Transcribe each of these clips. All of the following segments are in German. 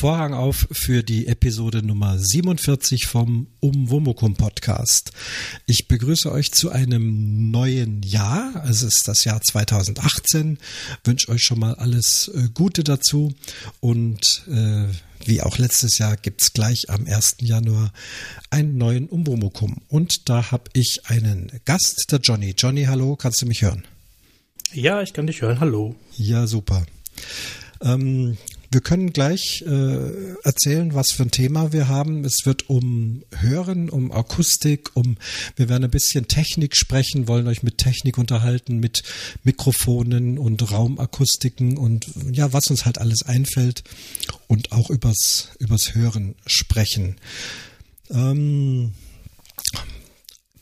Vorhang auf für die Episode Nummer 47 vom Umwomukum Podcast. Ich begrüße euch zu einem neuen Jahr. Es ist das Jahr 2018. Wünsche euch schon mal alles äh, Gute dazu und äh, wie auch letztes Jahr gibt es gleich am 1. Januar einen neuen Umwomukum. Und da habe ich einen Gast, der Johnny. Johnny, hallo, kannst du mich hören? Ja, ich kann dich hören. Hallo. Ja, super. Ähm, wir können gleich äh, erzählen, was für ein Thema wir haben. Es wird um Hören, um Akustik, um wir werden ein bisschen Technik sprechen, wollen euch mit Technik unterhalten, mit Mikrofonen und Raumakustiken und ja, was uns halt alles einfällt und auch übers übers Hören sprechen. Ähm,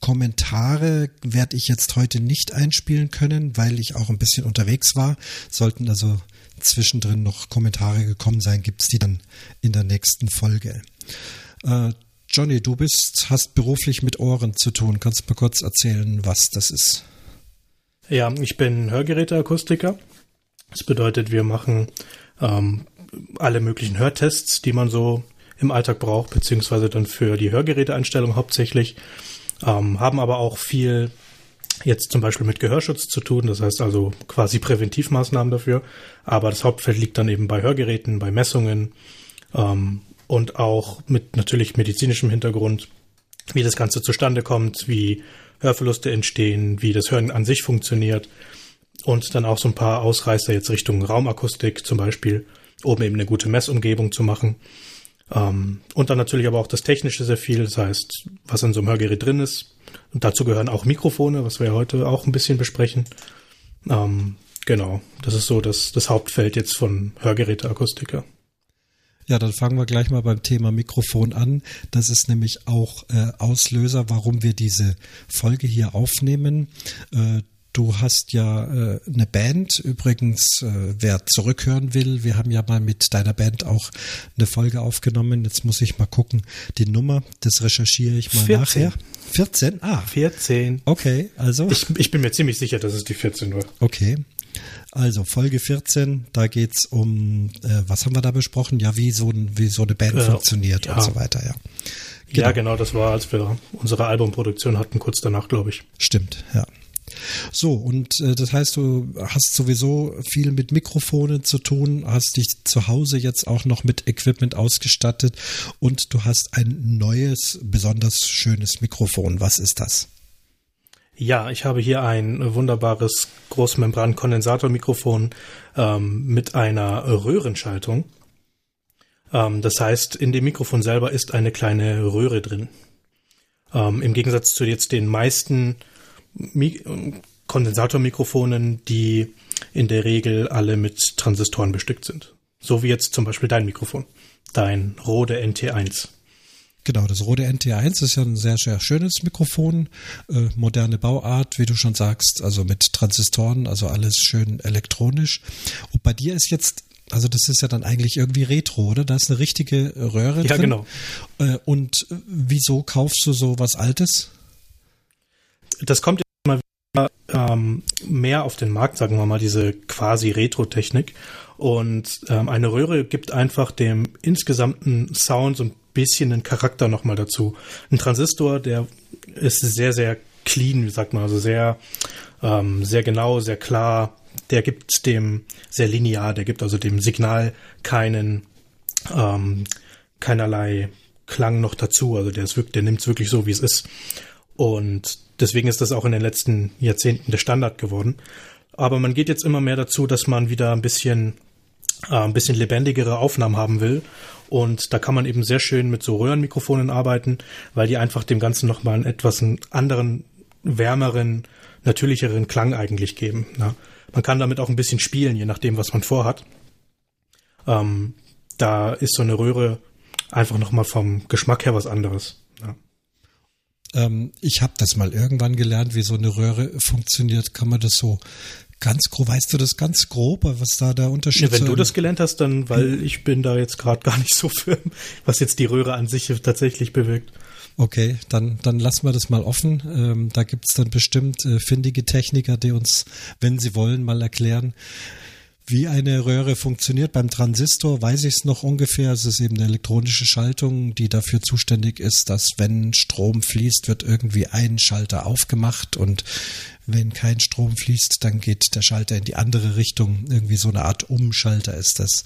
Kommentare werde ich jetzt heute nicht einspielen können, weil ich auch ein bisschen unterwegs war. Sollten also zwischendrin noch Kommentare gekommen sein, gibt es die dann in der nächsten Folge. Äh, Johnny, du bist, hast beruflich mit Ohren zu tun. Kannst du mal kurz erzählen, was das ist? Ja, ich bin Hörgeräteakustiker. Das bedeutet, wir machen ähm, alle möglichen Hörtests, die man so im Alltag braucht, beziehungsweise dann für die Hörgeräteeinstellung hauptsächlich. Ähm, haben aber auch viel jetzt zum Beispiel mit Gehörschutz zu tun, das heißt also quasi Präventivmaßnahmen dafür. Aber das Hauptfeld liegt dann eben bei Hörgeräten, bei Messungen ähm, und auch mit natürlich medizinischem Hintergrund, wie das Ganze zustande kommt, wie Hörverluste entstehen, wie das Hören an sich funktioniert und dann auch so ein paar Ausreißer jetzt Richtung Raumakustik zum Beispiel, um eben eine gute Messumgebung zu machen. Ähm, und dann natürlich aber auch das Technische sehr viel, das heißt, was in so einem Hörgerät drin ist, und dazu gehören auch Mikrofone, was wir heute auch ein bisschen besprechen. Ähm, genau, das ist so das, das Hauptfeld jetzt von Hörgeräteakustiker. Ja, dann fangen wir gleich mal beim Thema Mikrofon an. Das ist nämlich auch äh, Auslöser, warum wir diese Folge hier aufnehmen. Äh, Du hast ja äh, eine Band. Übrigens, äh, wer zurückhören will, wir haben ja mal mit deiner Band auch eine Folge aufgenommen. Jetzt muss ich mal gucken. Die Nummer, das recherchiere ich mal 14. nachher. 14? Ah. 14. Okay, also. Ich, ich bin mir ziemlich sicher, dass es die 14 war. Okay. Also Folge 14, da geht's um, äh, was haben wir da besprochen? Ja, wie so, ein, wie so eine Band äh, funktioniert ja. und so weiter, ja. Genau. Ja, genau, das war, als wir unsere Albumproduktion hatten, kurz danach, glaube ich. Stimmt, ja. So, und äh, das heißt, du hast sowieso viel mit Mikrofonen zu tun, hast dich zu Hause jetzt auch noch mit Equipment ausgestattet und du hast ein neues, besonders schönes Mikrofon. Was ist das? Ja, ich habe hier ein wunderbares Großmembran-Kondensatormikrofon ähm, mit einer Röhrenschaltung. Ähm, das heißt, in dem Mikrofon selber ist eine kleine Röhre drin. Ähm, Im Gegensatz zu jetzt den meisten Mi Kondensatormikrofonen, die in der Regel alle mit Transistoren bestückt sind. So wie jetzt zum Beispiel dein Mikrofon, dein Rode NT1. Genau, das Rode NT1 ist ja ein sehr, sehr schönes Mikrofon, äh, moderne Bauart, wie du schon sagst, also mit Transistoren, also alles schön elektronisch. Und bei dir ist jetzt also das ist ja dann eigentlich irgendwie Retro, oder? Da ist eine richtige Röhre ja, drin. Ja, genau. Äh, und wieso kaufst du so was Altes? Das kommt ähm, mehr auf den Markt, sagen wir mal, diese quasi Retro-Technik. Und ähm, eine Röhre gibt einfach dem insgesamten Sound so ein bisschen einen Charakter nochmal dazu. Ein Transistor, der ist sehr, sehr clean, wie sagt man, also sehr, ähm, sehr genau, sehr klar. Der gibt dem sehr linear, der gibt also dem Signal keinen, ähm, keinerlei Klang noch dazu. Also der der nimmt es wirklich so, wie es ist. Und deswegen ist das auch in den letzten Jahrzehnten der Standard geworden. Aber man geht jetzt immer mehr dazu, dass man wieder ein bisschen, äh, ein bisschen lebendigere Aufnahmen haben will. Und da kann man eben sehr schön mit so Röhrenmikrofonen arbeiten, weil die einfach dem Ganzen nochmal einen etwas anderen, wärmeren, natürlicheren Klang eigentlich geben. Ja. Man kann damit auch ein bisschen spielen, je nachdem, was man vorhat. Ähm, da ist so eine Röhre einfach nochmal vom Geschmack her was anderes. Ja. Ähm, ich habe das mal irgendwann gelernt, wie so eine Röhre funktioniert. Kann man das so ganz grob, weißt du das ganz grob, was da der Unterschied ist? Ja, wenn du das gelernt hast, dann, weil hm. ich bin da jetzt gerade gar nicht so firm, was jetzt die Röhre an sich tatsächlich bewirkt. Okay, dann, dann lassen wir das mal offen. Ähm, da gibt's dann bestimmt äh, findige Techniker, die uns, wenn sie wollen, mal erklären, Wie eine Röhre funktioniert beim Transistor, weiß ich es noch ungefähr. Es ist eben eine elektronische Schaltung, die dafür zuständig ist, dass wenn Strom fließt, wird irgendwie ein Schalter aufgemacht und wenn kein Strom fließt, dann geht der Schalter in die andere Richtung. Irgendwie so eine Art Umschalter ist das.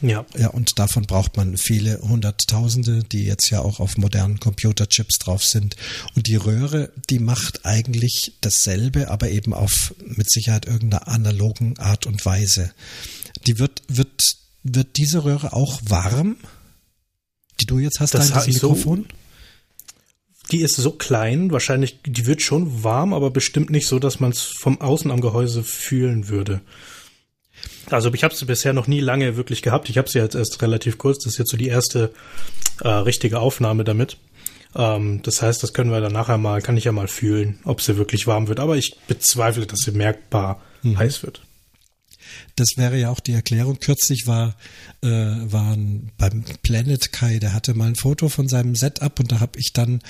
Ja. Ja, und davon braucht man viele Hunderttausende, die jetzt ja auch auf modernen Computerchips drauf sind. Und die Röhre, die macht eigentlich dasselbe, aber eben auf mit Sicherheit irgendeiner analogen Art und Weise. Die wird, wird, wird diese Röhre auch warm? Die du jetzt hast, das dein Mikrofon? So, die ist so klein, wahrscheinlich, die wird schon warm, aber bestimmt nicht so, dass man es vom Außen am Gehäuse fühlen würde. Also ich habe sie bisher noch nie lange wirklich gehabt. Ich habe sie jetzt erst relativ kurz. Das ist jetzt so die erste äh, richtige Aufnahme damit. Ähm, das heißt, das können wir dann nachher mal, kann ich ja mal fühlen, ob sie wirklich warm wird. Aber ich bezweifle, dass sie merkbar hm. heiß wird. Das wäre ja auch die Erklärung. Kürzlich war äh, waren beim Planet Kai, der hatte mal ein Foto von seinem Setup und da habe ich dann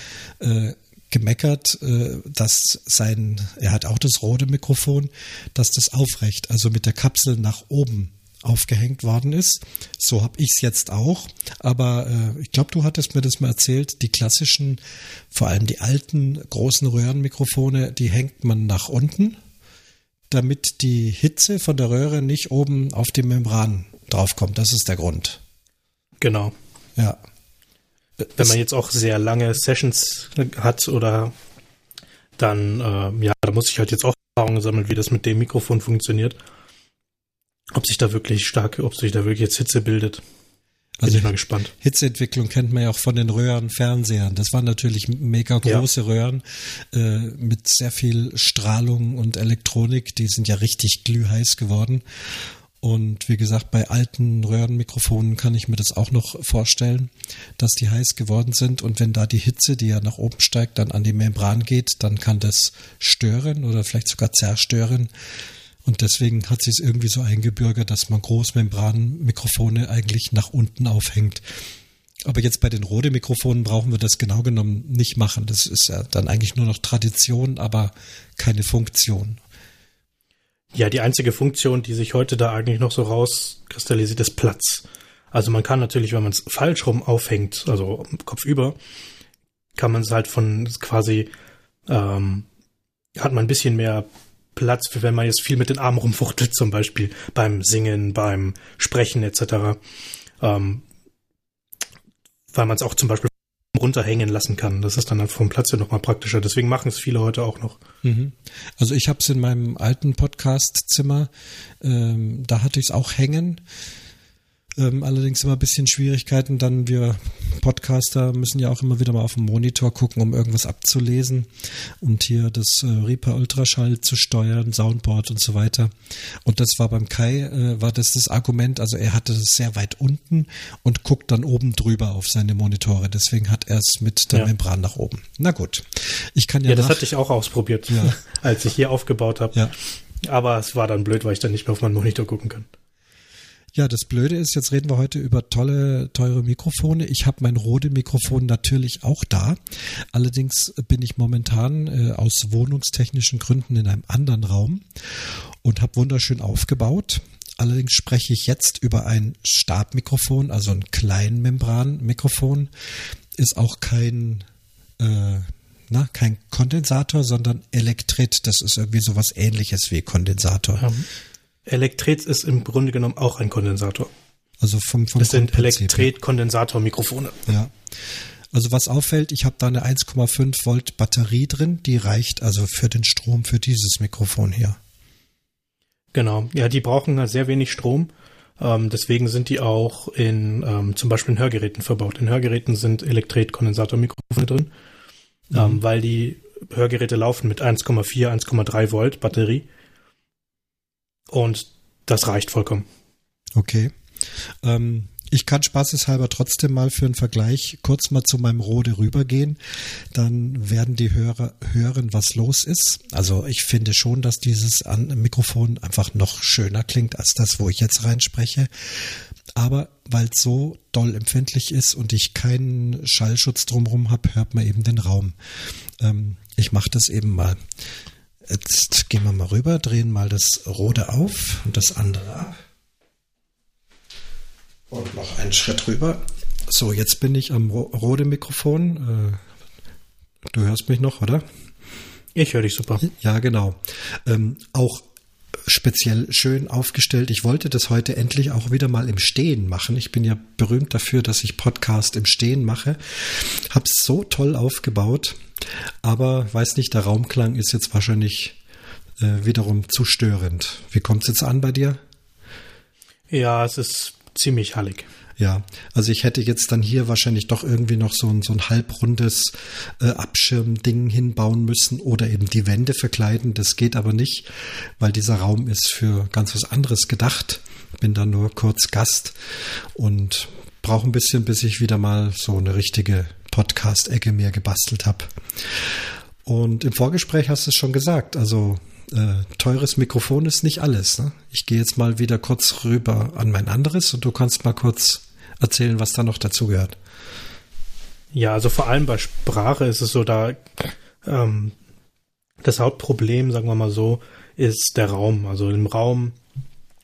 äh, gemeckert, äh, dass sein, er hat auch das rote Mikrofon, dass das aufrecht, also mit der Kapsel nach oben aufgehängt worden ist. So habe ich es jetzt auch. Aber äh, ich glaube, du hattest mir das mal erzählt, die klassischen, vor allem die alten großen Röhrenmikrofone, die hängt man nach unten, damit die Hitze von der Röhre nicht oben auf die Membran draufkommt. Das ist der Grund. Genau. Ja. Wenn man jetzt auch sehr lange Sessions hat oder dann, äh, ja, da muss ich halt jetzt auch Erfahrungen sammeln, wie das mit dem Mikrofon funktioniert. Ob sich da wirklich stark, ob sich da wirklich jetzt Hitze bildet. Bin also ich mal gespannt. Hitzeentwicklung kennt man ja auch von den Röhrenfernsehern. Das waren natürlich mega große ja. Röhren äh, mit sehr viel Strahlung und Elektronik. Die sind ja richtig glühheiß geworden. Und wie gesagt, bei alten Röhrenmikrofonen kann ich mir das auch noch vorstellen, dass die heiß geworden sind. Und wenn da die Hitze, die ja nach oben steigt, dann an die Membran geht, dann kann das stören oder vielleicht sogar zerstören. Und deswegen hat sich es irgendwie so eingebürgert, dass man Großmembranmikrofone eigentlich nach unten aufhängt. Aber jetzt bei den Rode-Mikrofonen brauchen wir das genau genommen nicht machen. Das ist ja dann eigentlich nur noch Tradition, aber keine Funktion. Ja, die einzige Funktion, die sich heute da eigentlich noch so rauskristallisiert, ist Platz. Also man kann natürlich, wenn man es falsch rum aufhängt, also kopfüber, kann man es halt von quasi, ähm, hat man ein bisschen mehr Platz, für wenn man jetzt viel mit den Armen rumfuchtelt, zum Beispiel beim Singen, beim Sprechen etc. Ähm, weil man es auch zum Beispiel runterhängen lassen kann. Das ist dann halt vom Platz her nochmal praktischer. Deswegen machen es viele heute auch noch. Mhm. Also ich habe es in meinem alten Podcast-Zimmer, ähm, da hatte ich es auch hängen. Ähm, allerdings immer ein bisschen Schwierigkeiten. Dann wir Podcaster müssen ja auch immer wieder mal auf den Monitor gucken, um irgendwas abzulesen und hier das äh, Reaper Ultraschall zu steuern, Soundboard und so weiter. Und das war beim Kai, äh, war das das Argument. Also er hatte das sehr weit unten und guckt dann oben drüber auf seine Monitore. Deswegen hat er es mit der ja. Membran nach oben. Na gut. Ich kann ja. Ja, das hatte ich auch ausprobiert, ja. als ich hier aufgebaut habe. Ja. Aber es war dann blöd, weil ich dann nicht mehr auf meinen Monitor gucken kann. Ja, das Blöde ist, jetzt reden wir heute über tolle, teure Mikrofone. Ich habe mein Rode-Mikrofon natürlich auch da. Allerdings bin ich momentan äh, aus wohnungstechnischen Gründen in einem anderen Raum und habe wunderschön aufgebaut. Allerdings spreche ich jetzt über ein Stabmikrofon, also ein Kleinmembran-Mikrofon. Ist auch kein äh, na, kein Kondensator, sondern Elektrit. Das ist irgendwie sowas ähnliches wie Kondensator. Ähm, Elektret ist im Grunde genommen auch ein Kondensator. Also vom, vom Das sind Elektret-Kondensator-Mikrofone. Ja. Also was auffällt, ich habe da eine 1,5 Volt Batterie drin, die reicht also für den Strom für dieses Mikrofon hier. Genau, ja, die brauchen halt sehr wenig Strom. Ähm, deswegen sind die auch in ähm, zum Beispiel in Hörgeräten verbaut. In Hörgeräten sind Elektret-Kondensator-Mikrofone drin, mhm. ähm, weil die Hörgeräte laufen mit 1,4, 1,3 Volt Batterie. Und das reicht vollkommen. Okay. Ähm, ich kann spaßeshalber trotzdem mal für einen Vergleich kurz mal zu meinem Rode rübergehen. Dann werden die Hörer hören, was los ist. Also ich finde schon, dass dieses Mikrofon einfach noch schöner klingt als das, wo ich jetzt reinspreche. Aber weil es so doll empfindlich ist und ich keinen Schallschutz drumherum habe, hört man eben den Raum. Ähm, ich mache das eben mal. Jetzt gehen wir mal rüber, drehen mal das rote auf und das andere ab. Und noch einen Schritt rüber. So, jetzt bin ich am rote Mikrofon. Äh, du hörst mich noch, oder? Ich höre dich super. Ja, genau. Ähm, auch speziell schön aufgestellt. Ich wollte das heute endlich auch wieder mal im Stehen machen. Ich bin ja berühmt dafür, dass ich Podcast im Stehen mache. Hab's so toll aufgebaut, aber weiß nicht, der Raumklang ist jetzt wahrscheinlich äh, wiederum zu störend. Wie kommt's jetzt an bei dir? Ja, es ist ziemlich hallig. Ja, also ich hätte jetzt dann hier wahrscheinlich doch irgendwie noch so ein, so ein halbrundes äh, Abschirmding hinbauen müssen oder eben die Wände verkleiden. Das geht aber nicht, weil dieser Raum ist für ganz was anderes gedacht. Bin da nur kurz Gast und brauche ein bisschen, bis ich wieder mal so eine richtige Podcast-Ecke mir gebastelt habe. Und im Vorgespräch hast du es schon gesagt, also äh, teures Mikrofon ist nicht alles. Ne? Ich gehe jetzt mal wieder kurz rüber an mein anderes und du kannst mal kurz erzählen, was da noch dazu gehört. Ja, also vor allem bei Sprache ist es so, da ähm, das Hauptproblem, sagen wir mal so, ist der Raum. Also im Raum,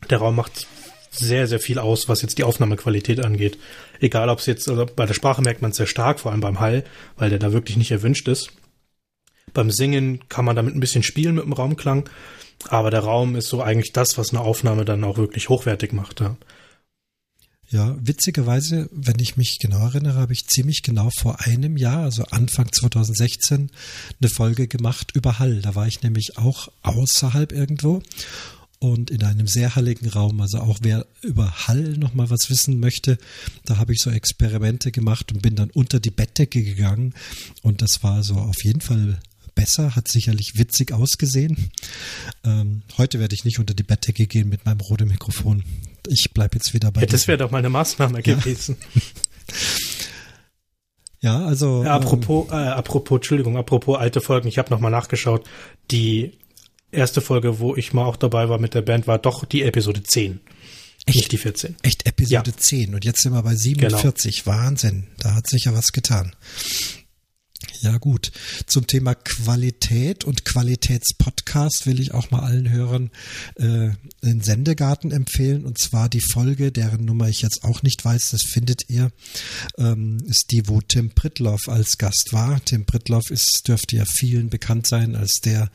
der Raum macht sehr, sehr viel aus, was jetzt die Aufnahmequalität angeht. Egal, ob es jetzt, also bei der Sprache merkt man es sehr stark, vor allem beim Hall, weil der da wirklich nicht erwünscht ist. Beim Singen kann man damit ein bisschen spielen mit dem Raumklang, aber der Raum ist so eigentlich das, was eine Aufnahme dann auch wirklich hochwertig macht. Ja. Ja, witzigerweise, wenn ich mich genau erinnere, habe ich ziemlich genau vor einem Jahr, also Anfang 2016, eine Folge gemacht über Hall. Da war ich nämlich auch außerhalb irgendwo und in einem sehr halligen Raum. Also auch wer über Hall nochmal was wissen möchte, da habe ich so Experimente gemacht und bin dann unter die Bettdecke gegangen und das war so auf jeden Fall besser, hat sicherlich witzig ausgesehen. Ähm, heute werde ich nicht unter die Bettdecke gehen mit meinem roten Mikrofon ich bleibe jetzt wieder bei. Ja, das wäre doch mal eine Maßnahme gewesen. Ja, also. Ja, apropos, ähm, äh, apropos, Entschuldigung, apropos alte Folgen, ich habe nochmal nachgeschaut. Die erste Folge, wo ich mal auch dabei war mit der Band, war doch die Episode 10. Echt? Nicht die 14. Echt Episode ja. 10. Und jetzt sind wir bei 47. Genau. Wahnsinn. Da hat sich ja was getan. Ja gut, zum Thema Qualität und Qualitätspodcast will ich auch mal allen Hörern äh, den Sendegarten empfehlen und zwar die Folge, deren Nummer ich jetzt auch nicht weiß, das findet ihr, ähm, ist die, wo Tim Pritloff als Gast war. Tim Pritloff ist, dürfte ja vielen bekannt sein als der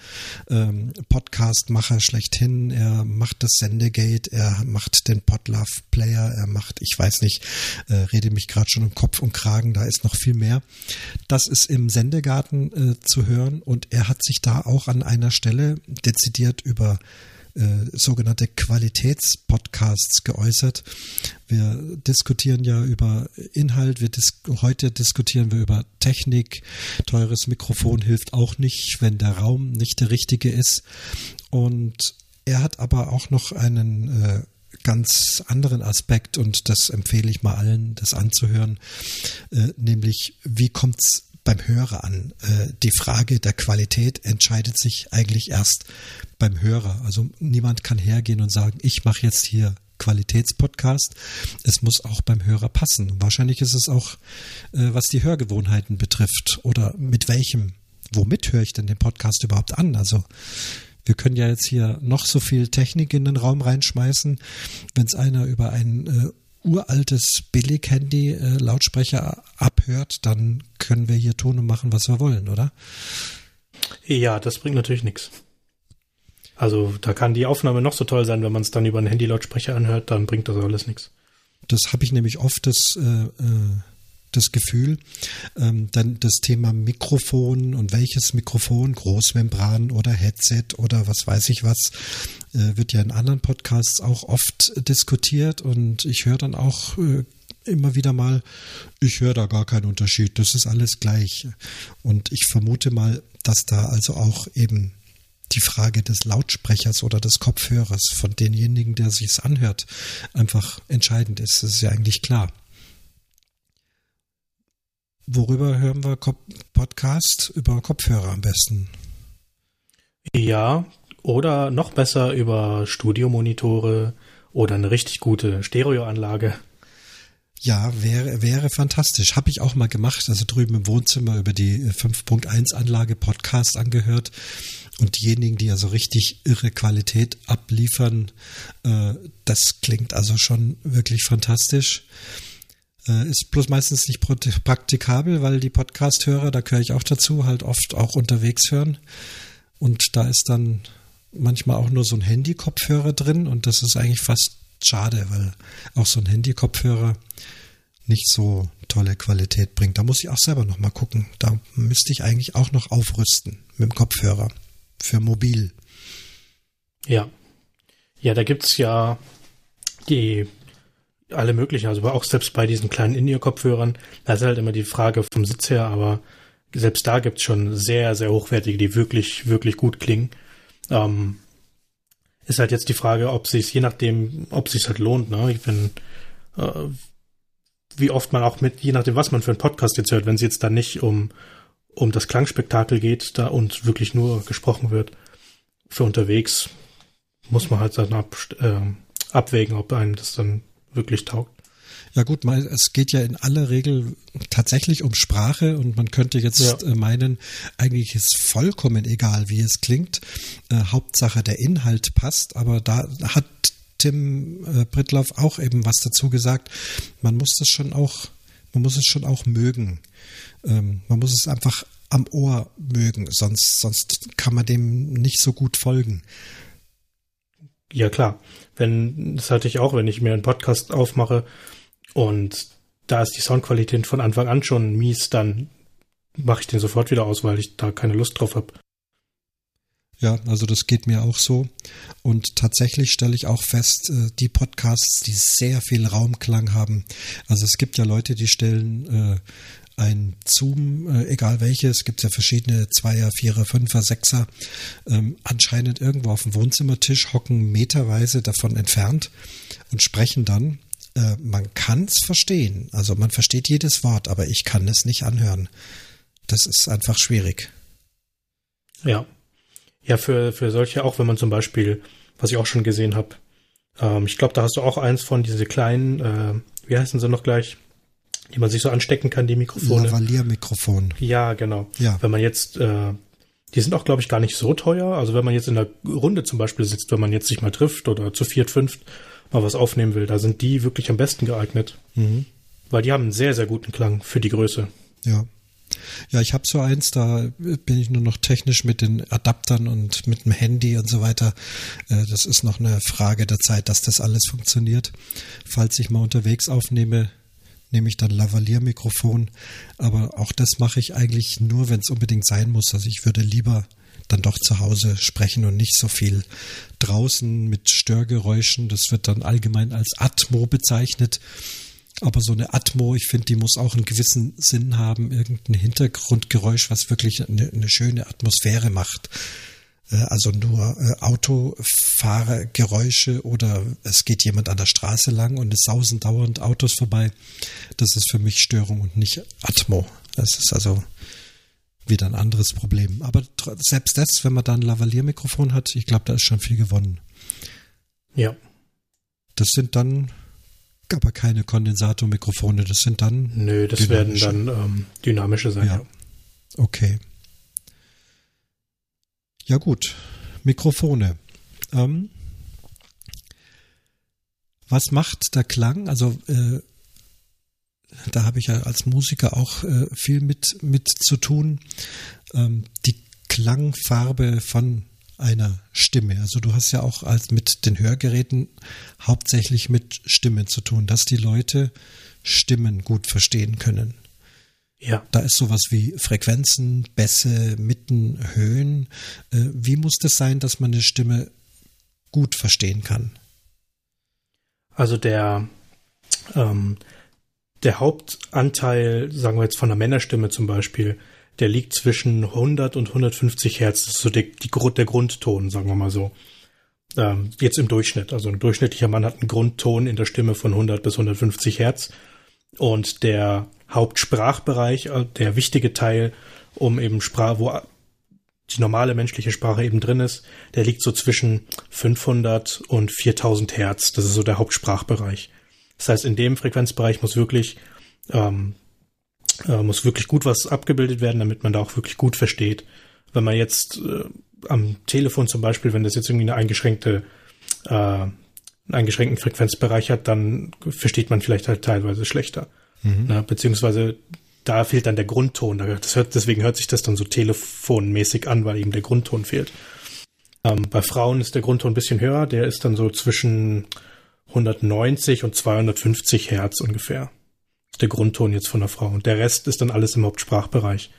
ähm, Podcastmacher schlechthin. Er macht das Sendegate, er macht den Podlove Player, er macht, ich weiß nicht, äh, rede mich gerade schon um Kopf und Kragen, da ist noch viel mehr. Das ist im Sendegarten äh, zu hören und er hat sich da auch an einer Stelle dezidiert über äh, sogenannte Qualitätspodcasts geäußert. Wir diskutieren ja über Inhalt, wir dis heute diskutieren wir über Technik. Teures Mikrofon hilft auch nicht, wenn der Raum nicht der richtige ist. Und er hat aber auch noch einen äh, ganz anderen Aspekt und das empfehle ich mal allen, das anzuhören, äh, nämlich wie kommt es beim Hörer an. Äh, die Frage der Qualität entscheidet sich eigentlich erst beim Hörer. Also niemand kann hergehen und sagen, ich mache jetzt hier Qualitätspodcast. Es muss auch beim Hörer passen. Wahrscheinlich ist es auch, äh, was die Hörgewohnheiten betrifft oder mit welchem, womit höre ich denn den Podcast überhaupt an? Also wir können ja jetzt hier noch so viel Technik in den Raum reinschmeißen. Wenn es einer über ein äh, uraltes Billig-Handy-Lautsprecher abhört, dann können wir hier tun und machen, was wir wollen, oder? Ja, das bringt natürlich nichts. Also da kann die Aufnahme noch so toll sein, wenn man es dann über einen Handy-Lautsprecher anhört, dann bringt das alles nichts. Das habe ich nämlich oft das, äh, äh das Gefühl, ähm, dann das Thema Mikrofon und welches Mikrofon, Großmembran oder Headset oder was weiß ich was, äh, wird ja in anderen Podcasts auch oft diskutiert und ich höre dann auch äh, immer wieder mal, ich höre da gar keinen Unterschied, das ist alles gleich. Und ich vermute mal, dass da also auch eben die Frage des Lautsprechers oder des Kopfhörers von denjenigen, der sich's anhört, einfach entscheidend ist. Das ist ja eigentlich klar. Worüber hören wir Podcast? Über Kopfhörer am besten. Ja, oder noch besser über Studiomonitore oder eine richtig gute Stereoanlage. Ja, wäre, wäre fantastisch. Habe ich auch mal gemacht. Also drüben im Wohnzimmer über die 5.1 Anlage Podcast angehört. Und diejenigen, die also richtig irre Qualität abliefern, äh, das klingt also schon wirklich fantastisch. Äh, ist bloß meistens nicht praktikabel, weil die Podcast-Hörer, da gehöre ich auch dazu, halt oft auch unterwegs hören. Und da ist dann manchmal auch nur so ein Handy-Kopfhörer drin und das ist eigentlich fast schade, weil auch so ein Handy-Kopfhörer nicht so tolle Qualität bringt. Da muss ich auch selber noch mal gucken. Da müsste ich eigentlich auch noch aufrüsten mit dem Kopfhörer für mobil. Ja. Ja, da gibt's ja die alle möglichen, also auch selbst bei diesen kleinen In-Ear-Kopfhörern, da ist halt immer die Frage vom Sitz her, aber selbst da gibt's schon sehr, sehr hochwertige, die wirklich, wirklich gut klingen. Ähm, ist halt jetzt die Frage, ob sich je nachdem, ob sich halt lohnt, ne? Ich bin, äh, wie oft man auch mit, je nachdem, was man für einen Podcast jetzt hört, wenn es jetzt dann nicht um um das Klangspektakel geht da und wirklich nur gesprochen wird, für unterwegs muss man halt dann ab, äh, abwägen, ob einem das dann wirklich taugt. Ja gut, mal, es geht ja in aller Regel tatsächlich um Sprache und man könnte jetzt ja. Äh, meinen, eigentlich ist vollkommen egal, wie es klingt. Äh, Hauptsache der Inhalt passt, aber da hat Tim äh, Brittloff auch eben was dazu gesagt. Man muss das schon auch, man muss es schon auch mögen. Ähm, man muss es einfach am Ohr mögen, sonst, sonst kann man dem nicht so gut folgen. Ja, klar. Wenn, das hatte ich auch, wenn ich mir einen Podcast aufmache und da ist die Soundqualität von Anfang an schon mies, dann mache ich den sofort wieder aus, weil ich da keine Lust drauf habe. Ja, also das geht mir auch so. Und tatsächlich stelle ich auch fest, äh, die Podcasts, die sehr viel Raumklang haben. Also es gibt ja Leute, die stellen äh, ein Zoom, äh, egal welches, gibt ja verschiedene Zweier, Vierer, Fünfer, Sechser, ähm, anscheinend irgendwo auf dem Wohnzimmertisch hocken meterweise davon entfernt und sprechen dann. Äh, man kann es verstehen, also man versteht jedes Wort, aber ich kann es nicht anhören. Das ist einfach schwierig. Ja. Ja, für, für solche, auch wenn man zum Beispiel, was ich auch schon gesehen habe, ähm, ich glaube, da hast du auch eins von diese kleinen, äh, wie heißen sie noch gleich? die man sich so anstecken kann, die Mikrofone. Lavalier-Mikrofon. Ja, genau. Ja. Wenn man jetzt, äh, die sind auch, glaube ich, gar nicht so teuer. Also wenn man jetzt in der Runde zum Beispiel sitzt, wenn man jetzt sich mal trifft oder zu viert, fünft mal was aufnehmen will, da sind die wirklich am besten geeignet. Mhm. Weil die haben einen sehr, sehr guten Klang für die Größe. Ja. Ja, ich habe so eins, da bin ich nur noch technisch mit den Adaptern und mit dem Handy und so weiter. Äh, das ist noch eine Frage der Zeit, dass das alles funktioniert. Falls ich mal unterwegs aufnehme, nehme ich dann Lavalier-Mikrofon. Aber auch das mache ich eigentlich nur, wenn es unbedingt sein muss. Also ich würde lieber dann doch zu Hause sprechen und nicht so viel draußen mit Störgeräuschen. Das wird dann allgemein als Atmo bezeichnet. Aber so eine Atmo, ich finde, die muss auch einen gewissen Sinn haben, irgendein Hintergrundgeräusch, was wirklich eine, eine schöne Atmosphäre macht. Äh, also nur äh, Autofahrergeräusche oder es geht jemand an der Straße lang und es sausen dauernd Autos vorbei. Das ist für mich Störung und nicht Atmo. Das ist also wieder ein anderes Problem. Aber selbst das, wenn man da ein Lavalier-Mikrofon hat, ich glaube, da ist schon viel gewonnen. Ja. Das sind dann aber keine Kondensatormikrofone, das sind dann. Nö, das werden dann ähm, dynamische sein. Ja. Okay. Ja gut, Mikrofone. Ähm, was macht der Klang? Also äh, da habe ich ja als Musiker auch äh, viel mit, mit zu tun. Ähm, die Klangfarbe von einer Stimme. Also du hast ja auch als mit den Hörgeräten hauptsächlich mit Stimmen zu tun, dass die Leute Stimmen gut verstehen können. Ja. Da ist sowas wie Frequenzen, Bässe, Mitten, Höhen. Äh, wie muss das sein, dass man eine Stimme gut verstehen kann? Also der, ähm, der Hauptanteil, sagen wir jetzt von der Männerstimme zum Beispiel, der liegt zwischen 100 und 150 Hertz. Das ist so die, die, der Grundton, sagen wir mal so. Ähm, jetzt im Durchschnitt. Also ein durchschnittlicher Mann hat einen Grundton in der Stimme von 100 bis 150 Hertz. Und der Hauptsprachbereich, äh, der wichtige Teil, um eben Sprache, wo die normale menschliche Sprache eben drin ist, der liegt so zwischen 500 und 4000 Hertz. Das ist so der Hauptsprachbereich. Das heißt, in dem Frequenzbereich muss wirklich ähm, äh, muss wirklich gut was abgebildet werden, damit man da auch wirklich gut versteht. Wenn man jetzt äh, am Telefon zum Beispiel, wenn das jetzt irgendwie eine eingeschränkte äh, einen eingeschränkten Frequenzbereich hat, dann versteht man vielleicht halt teilweise schlechter. Mhm. Na, beziehungsweise da fehlt dann der Grundton. Hört, deswegen hört sich das dann so telefonmäßig an, weil eben der Grundton fehlt. Ähm, bei Frauen ist der Grundton ein bisschen höher. Der ist dann so zwischen 190 und 250 Hertz ungefähr. Das ist der Grundton jetzt von der Frau. Und der Rest ist dann alles im Hauptsprachbereich.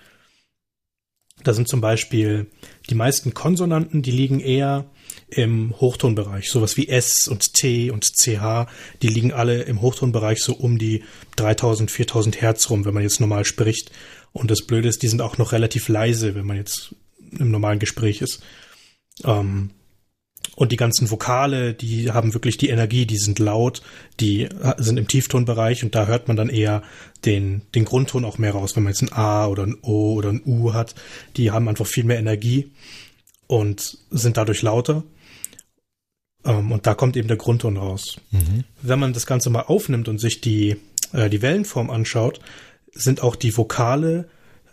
Da sind zum Beispiel die meisten Konsonanten, die liegen eher im Hochtonbereich. Sowas wie S und T und CH, die liegen alle im Hochtonbereich so um die 3000, 4000 Hertz rum, wenn man jetzt normal spricht. Und das Blöde ist, die sind auch noch relativ leise, wenn man jetzt im normalen Gespräch ist. Ähm, und die ganzen Vokale, die haben wirklich die Energie, die sind laut, die sind im Tieftonbereich und da hört man dann eher den, den Grundton auch mehr raus, wenn man jetzt ein A oder ein O oder ein U hat. Die haben einfach viel mehr Energie und sind dadurch lauter. Ähm, und da kommt eben der Grundton raus. Mhm. Wenn man das Ganze mal aufnimmt und sich die, äh, die Wellenform anschaut, sind auch die Vokale,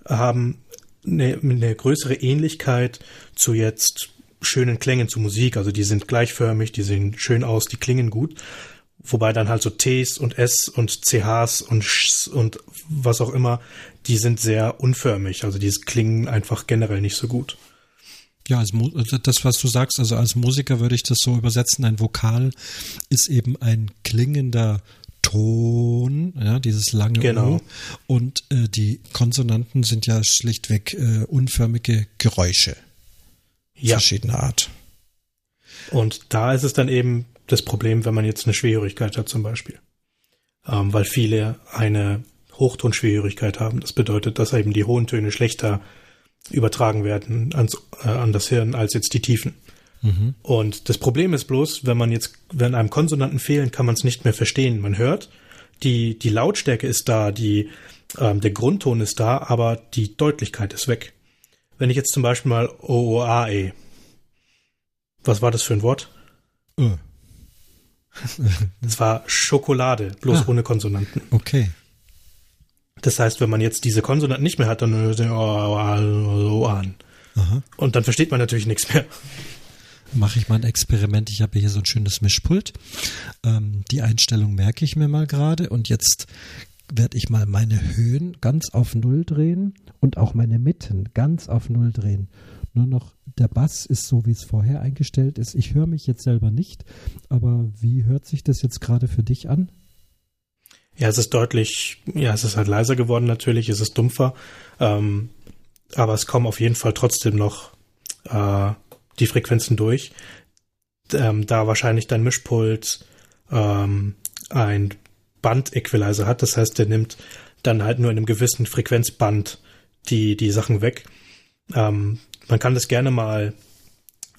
haben eine, eine größere Ähnlichkeit zu jetzt schönen Klängen zu Musik. Also die sind gleichförmig, die sehen schön aus, die klingen gut. Wobei dann halt so Ts und S und CHs und Schs und was auch immer, die sind sehr unförmig. Also die klingen einfach generell nicht so gut. Ja, also das, was du sagst, also als Musiker würde ich das so übersetzen, ein Vokal ist eben ein klingender Ton, ja, dieses lange genau. O. Und äh, die Konsonanten sind ja schlichtweg äh, unförmige Geräusche ja. verschiedener Art. Und da ist es dann eben das Problem, wenn man jetzt eine Schwerhörigkeit hat zum Beispiel. Ähm, weil viele eine Hochtonschwerhörigkeit haben. Das bedeutet, dass eben die hohen Töne schlechter übertragen werden ans, äh, an das Hirn als jetzt die Tiefen. Mhm. Und das Problem ist bloß, wenn man jetzt, wenn einem Konsonanten fehlen, kann man es nicht mehr verstehen. Man hört, die, die Lautstärke ist da, die, ähm, der Grundton ist da, aber die Deutlichkeit ist weg. Wenn ich jetzt zum Beispiel mal OOAE. Was war das für ein Wort? Ö. Das war Schokolade, bloß ah, ohne Konsonanten. Okay. Das heißt, wenn man jetzt diese Konsonanten nicht mehr hat, dann hört an. Und dann versteht man natürlich nichts mehr. Mache ich mal ein Experiment. Ich habe hier so ein schönes Mischpult. Ähm, die Einstellung merke ich mir mal gerade. Und jetzt werde ich mal meine Höhen ganz auf Null drehen und auch meine Mitten ganz auf Null drehen. Nur noch der Bass ist so, wie es vorher eingestellt ist. Ich höre mich jetzt selber nicht, aber wie hört sich das jetzt gerade für dich an? Ja, es ist deutlich, ja, es ist halt leiser geworden natürlich, es ist dumpfer, ähm, aber es kommen auf jeden Fall trotzdem noch äh, die Frequenzen durch. Ähm, da wahrscheinlich dein Mischpult ähm, ein Band-Equalizer hat. Das heißt, der nimmt dann halt nur in einem gewissen Frequenzband die, die Sachen weg. Ähm, man kann das gerne mal,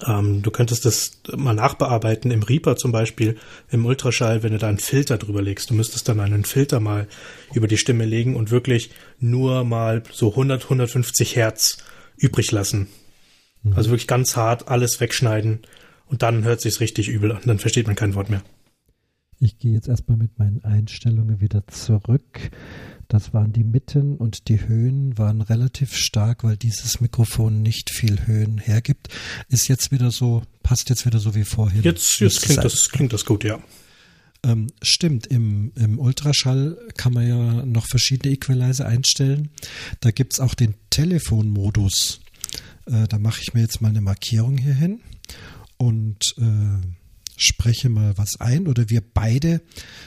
ähm, du könntest das mal nachbearbeiten im Reaper zum Beispiel, im Ultraschall, wenn du da einen Filter drüber legst. Du müsstest dann einen Filter mal über die Stimme legen und wirklich nur mal so 100, 150 Hertz übrig lassen. Mhm. Also wirklich ganz hart alles wegschneiden und dann hört sich's richtig übel an. Dann versteht man kein Wort mehr. Ich gehe jetzt erstmal mit meinen Einstellungen wieder zurück. Das waren die Mitten und die Höhen waren relativ stark, weil dieses Mikrofon nicht viel Höhen hergibt. Ist jetzt wieder so, passt jetzt wieder so wie vorhin. Jetzt, jetzt klingt, das, klingt das gut, ja. Ähm, stimmt, im, im Ultraschall kann man ja noch verschiedene Equalizer einstellen. Da gibt es auch den Telefonmodus. Äh, da mache ich mir jetzt mal eine Markierung hier hin und äh, spreche mal was ein oder wir beide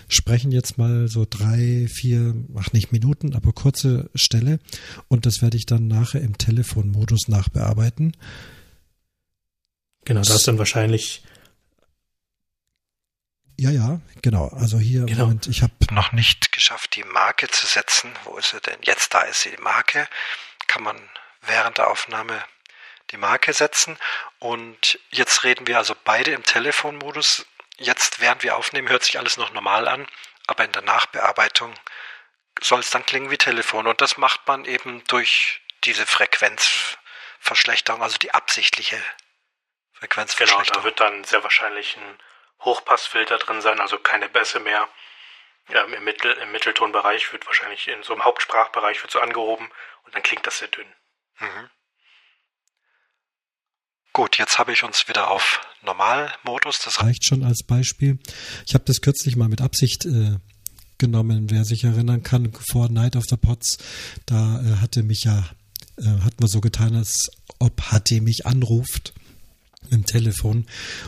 sprechen jetzt mal so drei, vier, ach nicht Minuten, aber kurze Stelle und das werde ich dann nachher im Telefonmodus nachbearbeiten. Genau, das ist dann wahrscheinlich ja, ja, genau. Also hier, genau. Moment, ich habe noch nicht geschafft, die Marke zu setzen. Wo ist sie denn? Jetzt, da ist sie, die Marke. Kann man während der Aufnahme die Marke setzen. Und jetzt reden wir also beide im Telefonmodus. Jetzt, während wir aufnehmen, hört sich alles noch normal an, aber in der Nachbearbeitung soll es dann klingen wie Telefon. Und das macht man eben durch diese Frequenzverschlechterung, also die absichtliche Frequenzverschlechterung. Genau, da wird dann sehr wahrscheinlich ein Hochpassfilter drin sein, also keine Bässe mehr. ähm, im, Mittel, im Mitteltonbereich wird wahrscheinlich in so einem Hauptsprachbereich wird so angehoben und dann klingt das sehr dünn. Mhm. Gut, jetzt habe ich uns wieder auf Normalmodus. Das reicht schon als Beispiel. Ich habe das kürzlich mal mit Absicht äh, genommen, wer sich erinnern kann, vor Night of the Pots, da äh, hatte mich ja, äh, hat man so getan, als ob Hattie mich anruft im Telefon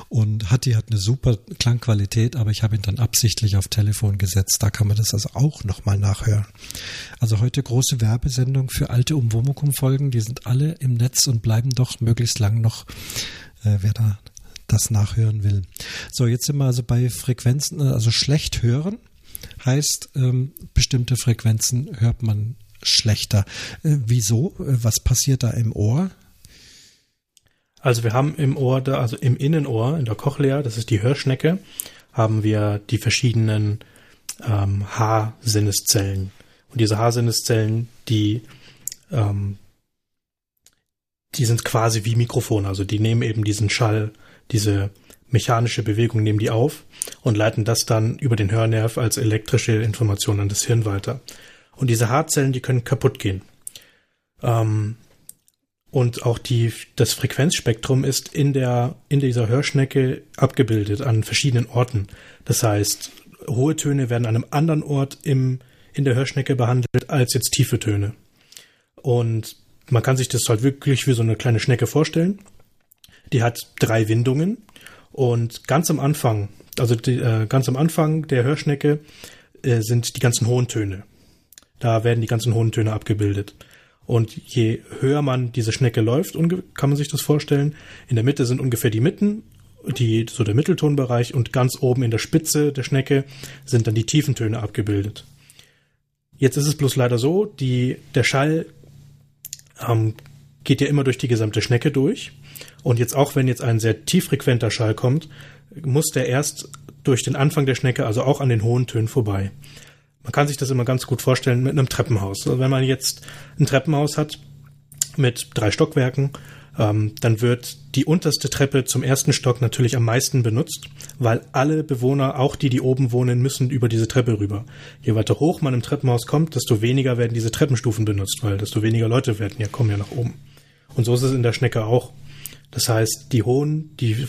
und Hattie hat eine super Klangqualität, aber ich habe ihn dann absichtlich auf Telefon gesetzt. Da kann man das also auch nochmal nachhören. Also heute große Werbesendung für alte Umwomukum-Folgen. Die sind alle im Netz und bleiben doch möglichst lang noch, äh, wer da das nachhören will. So, jetzt sind wir also bei Frequenzen, also schlecht hören heißt, ähm, bestimmte Frequenzen hört man schlechter. Äh, wieso? Äh, was passiert da im Ohr? Also wir haben im Ohr, da, also im Innenohr, in der Cochlea, das ist die Hörschnecke, haben wir die verschiedenen ähm, Haarsinneszellen. Und diese Haarsinneszellen, die, ähm, die sind quasi wie Mikrofone, also die nehmen eben diesen Schall, diese mechanische Bewegung, nehmen die auf und leiten das dann über den Hörnerv als elektrische Information an das Hirn weiter. Und diese Haarzellen, die können kaputt gehen. Ähm, und auch die, das Frequenzspektrum ist in der, in dieser Hörschnecke abgebildet an verschiedenen Orten. Das heißt, hohe Töne werden an einem anderen Ort im, in der Hörschnecke behandelt als jetzt tiefe Töne. Und man kann sich das halt wirklich wie so eine kleine Schnecke vorstellen. Die hat drei Windungen und ganz am Anfang, also die, äh, ganz am Anfang der Hörschnecke äh, sind die ganzen hohen Töne. Da werden die ganzen hohen Töne abgebildet. Und je höher man diese Schnecke läuft, kann man sich das vorstellen. In der Mitte sind ungefähr die Mitten, die, so der Mitteltonbereich und ganz oben in der Spitze der Schnecke sind dann die Tiefentöne abgebildet. Jetzt ist es bloß leider so, die, der Schall ähm, geht ja immer durch die gesamte Schnecke durch. Und jetzt auch wenn jetzt ein sehr tieffrequenter Schall kommt, muss der erst durch den Anfang der Schnecke, also auch an den hohen Tönen vorbei. Man kann sich das immer ganz gut vorstellen mit einem Treppenhaus. Also wenn man jetzt ein Treppenhaus hat mit drei Stockwerken, ähm, dann wird die unterste Treppe zum ersten Stock natürlich am meisten benutzt, weil alle Bewohner, auch die, die oben wohnen, müssen über diese Treppe rüber. Je weiter hoch man im Treppenhaus kommt, desto weniger werden diese Treppenstufen benutzt, weil desto weniger Leute werden ja kommen ja nach oben. Und so ist es in der Schnecke auch. Das heißt, die hohen, die,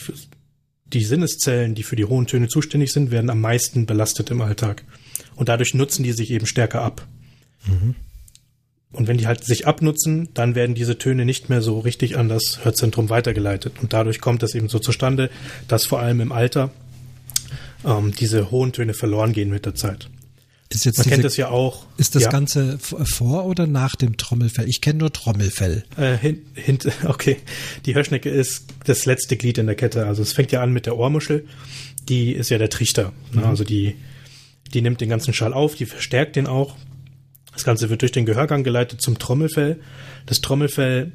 die Sinneszellen, die für die hohen Töne zuständig sind, werden am meisten belastet im Alltag. Und dadurch nutzen die sich eben stärker ab. Mhm. Und wenn die halt sich abnutzen, dann werden diese Töne nicht mehr so richtig an das Hörzentrum weitergeleitet. Und dadurch kommt das eben so zustande, dass vor allem im Alter ähm, diese hohen Töne verloren gehen mit der Zeit. Ist jetzt Man diese, kennt das ja auch. Ist das ja. Ganze vor oder nach dem Trommelfell? Ich kenne nur Trommelfell. Äh, hin, hin, okay, die Hörschnecke ist das letzte Glied in der Kette. Also es fängt ja an mit der Ohrmuschel. Die ist ja der Trichter. Ne? Mhm. Also die die nimmt den ganzen Schall auf, die verstärkt den auch. Das Ganze wird durch den Gehörgang geleitet zum Trommelfell. Das Trommelfell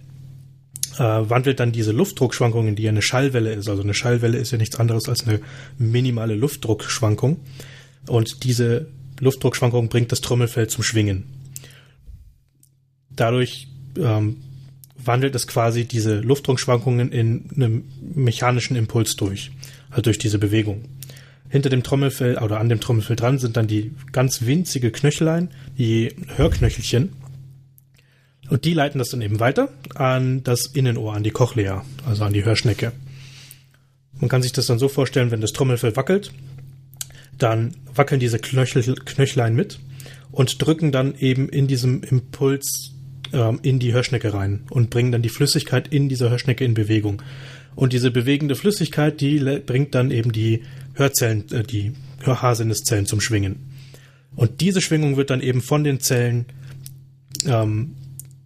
äh, wandelt dann diese Luftdruckschwankungen, die ja eine Schallwelle ist. Also eine Schallwelle ist ja nichts anderes als eine minimale Luftdruckschwankung. Und diese Luftdruckschwankung bringt das Trommelfell zum Schwingen. Dadurch ähm, wandelt es quasi diese Luftdruckschwankungen in einem mechanischen Impuls durch, also durch diese Bewegung. Hinter dem Trommelfell oder an dem Trommelfell dran sind dann die ganz winzige Knöchelein, die Hörknöchelchen. Und die leiten das dann eben weiter an das Innenohr, an die Cochlea, also an die Hörschnecke. Man kann sich das dann so vorstellen, wenn das Trommelfell wackelt, dann wackeln diese Knöchel, Knöchlein mit und drücken dann eben in diesem Impuls ähm, in die Hörschnecke rein und bringen dann die Flüssigkeit in dieser Hörschnecke in Bewegung. Und diese bewegende Flüssigkeit, die bringt dann eben die Hörzellen, äh, die Hörhaarsinneszellen zum Schwingen. Und diese Schwingung wird dann eben von den Zellen ähm,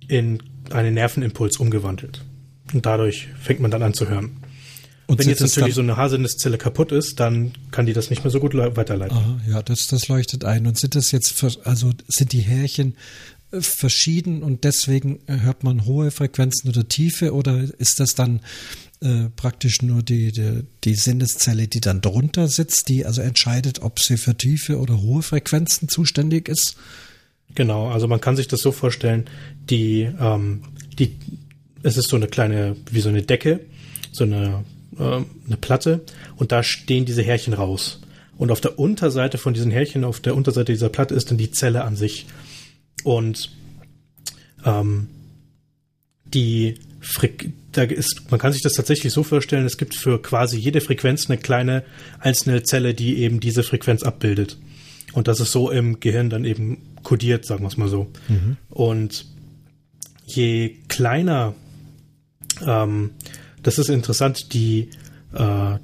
in einen Nervenimpuls umgewandelt. Und dadurch fängt man dann an zu hören. Und wenn jetzt natürlich so eine Haarsinneszelle kaputt ist, dann kann die das nicht mehr so gut weiterleiten. Aha, ja, das, das leuchtet ein. Und sind das jetzt, also sind die Härchen äh, verschieden und deswegen hört man hohe Frequenzen oder tiefe oder ist das dann äh, praktisch nur die, die, die Sinneszelle, die dann drunter sitzt, die also entscheidet, ob sie für tiefe oder hohe Frequenzen zuständig ist? Genau, also man kann sich das so vorstellen, die, ähm, die, es ist so eine kleine, wie so eine Decke, so eine, äh, eine Platte und da stehen diese Härchen raus. Und auf der Unterseite von diesen Härchen, auf der Unterseite dieser Platte ist dann die Zelle an sich. Und ähm, die da ist, man kann sich das tatsächlich so vorstellen, es gibt für quasi jede Frequenz eine kleine einzelne Zelle, die eben diese Frequenz abbildet. Und das ist so im Gehirn dann eben kodiert, sagen wir es mal so. Mhm. Und je kleiner, ähm, das ist interessant, die, äh,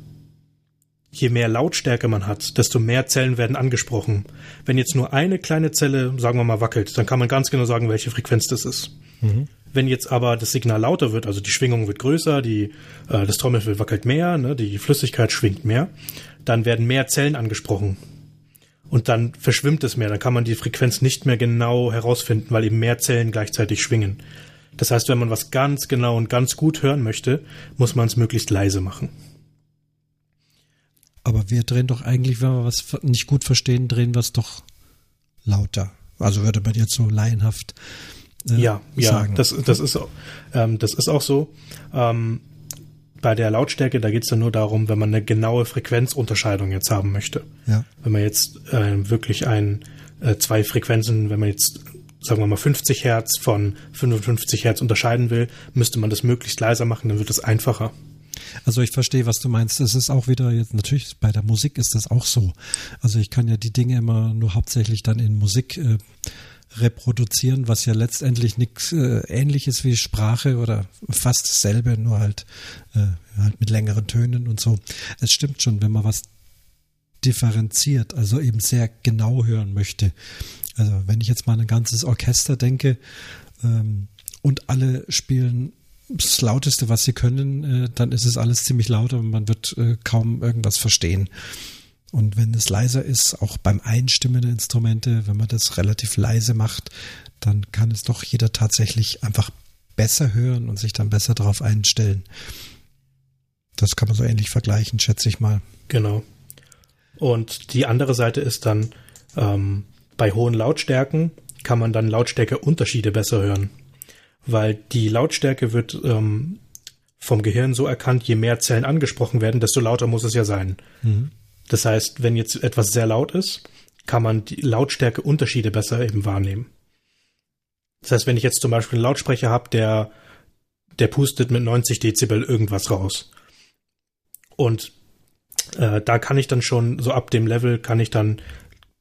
je mehr Lautstärke man hat, desto mehr Zellen werden angesprochen. Wenn jetzt nur eine kleine Zelle, sagen wir mal, wackelt, dann kann man ganz genau sagen, welche Frequenz das ist. Mhm. Wenn jetzt aber das Signal lauter wird, also die Schwingung wird größer, die, äh, das Trommelfell wackelt mehr, ne, die Flüssigkeit schwingt mehr, dann werden mehr Zellen angesprochen. Und dann verschwimmt es mehr, dann kann man die Frequenz nicht mehr genau herausfinden, weil eben mehr Zellen gleichzeitig schwingen. Das heißt, wenn man was ganz genau und ganz gut hören möchte, muss man es möglichst leise machen. Aber wir drehen doch eigentlich, wenn wir was nicht gut verstehen, drehen wir es doch lauter. Also würde man jetzt so laienhaft äh, ja. Ja, das, das, ist, ähm, das ist auch so. Ähm, bei der Lautstärke, da geht es ja nur darum, wenn man eine genaue Frequenzunterscheidung jetzt haben möchte. Ja. Wenn man jetzt äh, wirklich ein, äh, zwei Frequenzen, wenn man jetzt sagen wir mal 50 Hertz von 55 Hertz unterscheiden will, müsste man das möglichst leiser machen, dann wird es einfacher. Also ich verstehe, was du meinst. Es ist auch wieder jetzt natürlich bei der Musik ist das auch so. Also ich kann ja die Dinge immer nur hauptsächlich dann in Musik äh, reproduzieren, was ja letztendlich nichts äh, ähnliches wie Sprache oder fast dasselbe, nur halt, äh, halt mit längeren Tönen und so. Es stimmt schon, wenn man was differenziert, also eben sehr genau hören möchte. Also wenn ich jetzt mal ein ganzes Orchester denke ähm, und alle spielen das Lauteste, was sie können, äh, dann ist es alles ziemlich laut, aber man wird äh, kaum irgendwas verstehen. Und wenn es leiser ist, auch beim Einstimmen der Instrumente, wenn man das relativ leise macht, dann kann es doch jeder tatsächlich einfach besser hören und sich dann besser darauf einstellen. Das kann man so ähnlich vergleichen, schätze ich mal. Genau. Und die andere Seite ist dann, ähm, bei hohen Lautstärken kann man dann Lautstärkeunterschiede besser hören. Weil die Lautstärke wird ähm, vom Gehirn so erkannt, je mehr Zellen angesprochen werden, desto lauter muss es ja sein. Mhm. Das heißt, wenn jetzt etwas sehr laut ist, kann man die Lautstärkeunterschiede besser eben wahrnehmen. Das heißt, wenn ich jetzt zum Beispiel einen Lautsprecher habe, der, der pustet mit 90 Dezibel irgendwas raus. Und äh, da kann ich dann schon, so ab dem Level kann ich dann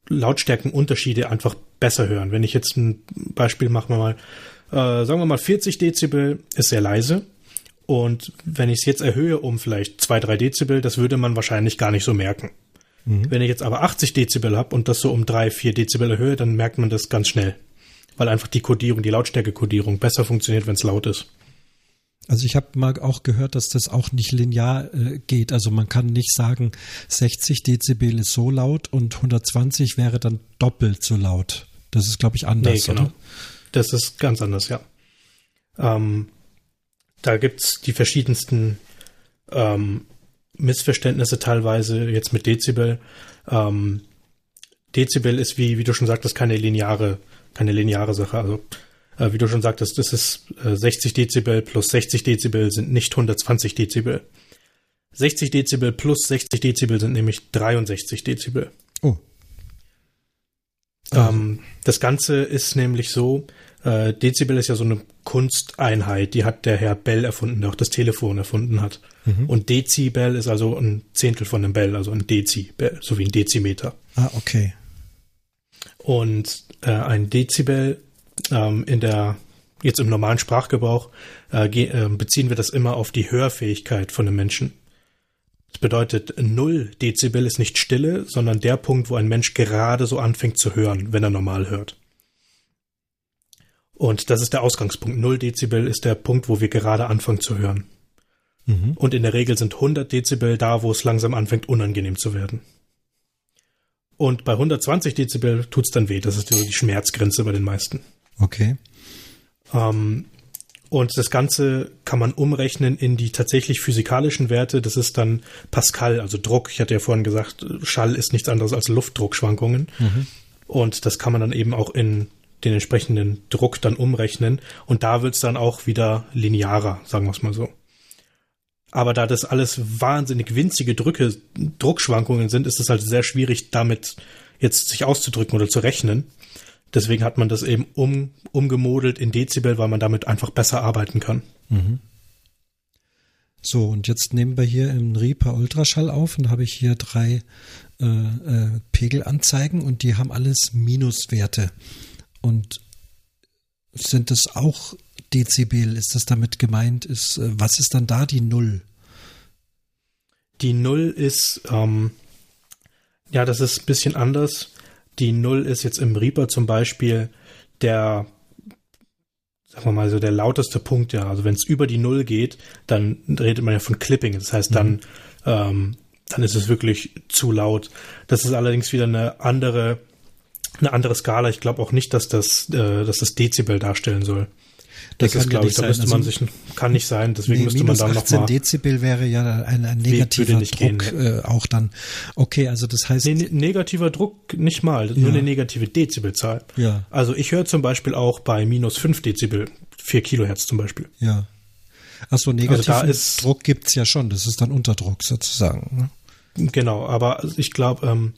Lautstärkenunterschiede einfach besser hören. Wenn ich jetzt ein Beispiel mache mal, äh, sagen wir mal 40 Dezibel ist sehr leise und wenn ich es jetzt erhöhe um vielleicht zwei, drei Dezibel, das würde man wahrscheinlich gar nicht so merken. Mhm. Wenn ich jetzt aber 80 Dezibel habe und das so um drei, vier Dezibel erhöhe, dann merkt man das ganz schnell. Weil einfach die Kodierung, die Lautstärke-Kodierung besser funktioniert, wenn es laut ist. Also ich habe mal auch gehört, dass das auch nicht linear äh, geht. Also man kann nicht sagen, 60 Dezibel ist so laut und 120 wäre dann doppelt so laut. Das ist, glaube ich, anders, nee, genau. oder? Das ist ganz anders, ja. Ähm, da gibt's die verschiedensten ähm, Missverständnisse teilweise jetzt mit Dezibel. Ähm, Dezibel ist wie, wie du schon sagtest, keine lineare, keine lineare Sache. Also äh, wie du schon sagtest, das ist äh, 60 Dezibel plus 60 Dezibel sind nicht 120 Dezibel. 60 Dezibel plus 60 Dezibel sind nämlich 63 Dezibel. Oh. Ähm, das Ganze ist nämlich so, äh, Dezibel ist ja so eine Kunsteinheit, die hat der Herr Bell erfunden, der auch das Telefon erfunden hat. Mhm. Und Dezibel ist also ein Zehntel von einem Bell, also ein Dezibel, so wie ein Dezimeter. Ah, okay. Und äh, ein Dezibel ähm, in der jetzt im normalen Sprachgebrauch äh, äh, beziehen wir das immer auf die Hörfähigkeit von einem Menschen. Das bedeutet, 0 Dezibel ist nicht Stille, sondern der Punkt, wo ein Mensch gerade so anfängt zu hören, wenn er normal hört. Und das ist der Ausgangspunkt. 0 Dezibel ist der Punkt, wo wir gerade anfangen zu hören. Mhm. Und in der Regel sind 100 Dezibel da, wo es langsam anfängt, unangenehm zu werden. Und bei 120 Dezibel tut's dann weh. Das ist die Schmerzgrenze bei den meisten. Okay. Ähm, und das Ganze kann man umrechnen in die tatsächlich physikalischen Werte. Das ist dann Pascal, also Druck. Ich hatte ja vorhin gesagt, Schall ist nichts anderes als Luftdruckschwankungen. Mhm. Und das kann man dann eben auch in den entsprechenden Druck dann umrechnen und da wird es dann auch wieder linearer, sagen wir es mal so. Aber da das alles wahnsinnig winzige Drücke, Druckschwankungen sind, ist es halt sehr schwierig, damit jetzt sich auszudrücken oder zu rechnen. Deswegen hat man das eben um, umgemodelt in Dezibel, weil man damit einfach besser arbeiten kann. Mhm. So, und jetzt nehmen wir hier im Reaper Ultraschall auf und habe ich hier drei äh, äh, Pegelanzeigen und die haben alles Minuswerte. Und sind das auch Dezibel? Ist das damit gemeint? Ist, äh, was ist dann da die Null? Die Null ist, ähm, ja, das ist ein bisschen anders. Die Null ist jetzt im Reaper zum Beispiel der sagen wir mal so der lauteste Punkt, ja. Also wenn es über die Null geht, dann redet man ja von Clipping. Das heißt, dann, mhm. ähm, dann ist es wirklich zu laut. Das ist allerdings wieder eine andere, eine andere Skala. Ich glaube auch nicht, dass das, äh, dass das Dezibel darstellen soll. Das ist, glaube ich, da müsste man also, sich, kann nicht sein, deswegen nee, müsste man dann nochmal. 18 Dezibel wäre ja ein, ein negativer Druck gehen, äh, auch dann. Okay, also das heißt. Nee, ne, negativer Druck nicht mal, nur eine negative Dezibelzahl. Ja. Also ich höre zum Beispiel auch bei minus 5 Dezibel 4 Kilohertz zum Beispiel. Ja. Achso, negativen also ist, Druck gibt's ja schon, das ist dann Unterdruck sozusagen. Ne? Genau, aber ich glaube, ähm,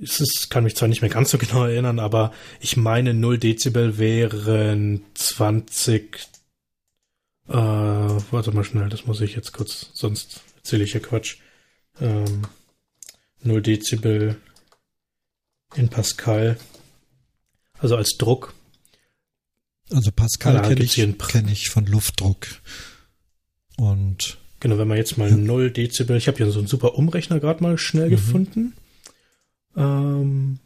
es kann mich zwar nicht mehr ganz so genau erinnern, aber ich meine 0 Dezibel wären 20, äh, warte mal schnell, das muss ich jetzt kurz, sonst erzähle ich ja Quatsch. Ähm, 0 Dezibel in Pascal, also als Druck. Also Pascal kenne ich, kenn ich von Luftdruck. Und Genau, wenn man jetzt mal ja. 0 Dezibel, ich habe hier so einen super Umrechner gerade mal schnell mhm. gefunden. Ähm,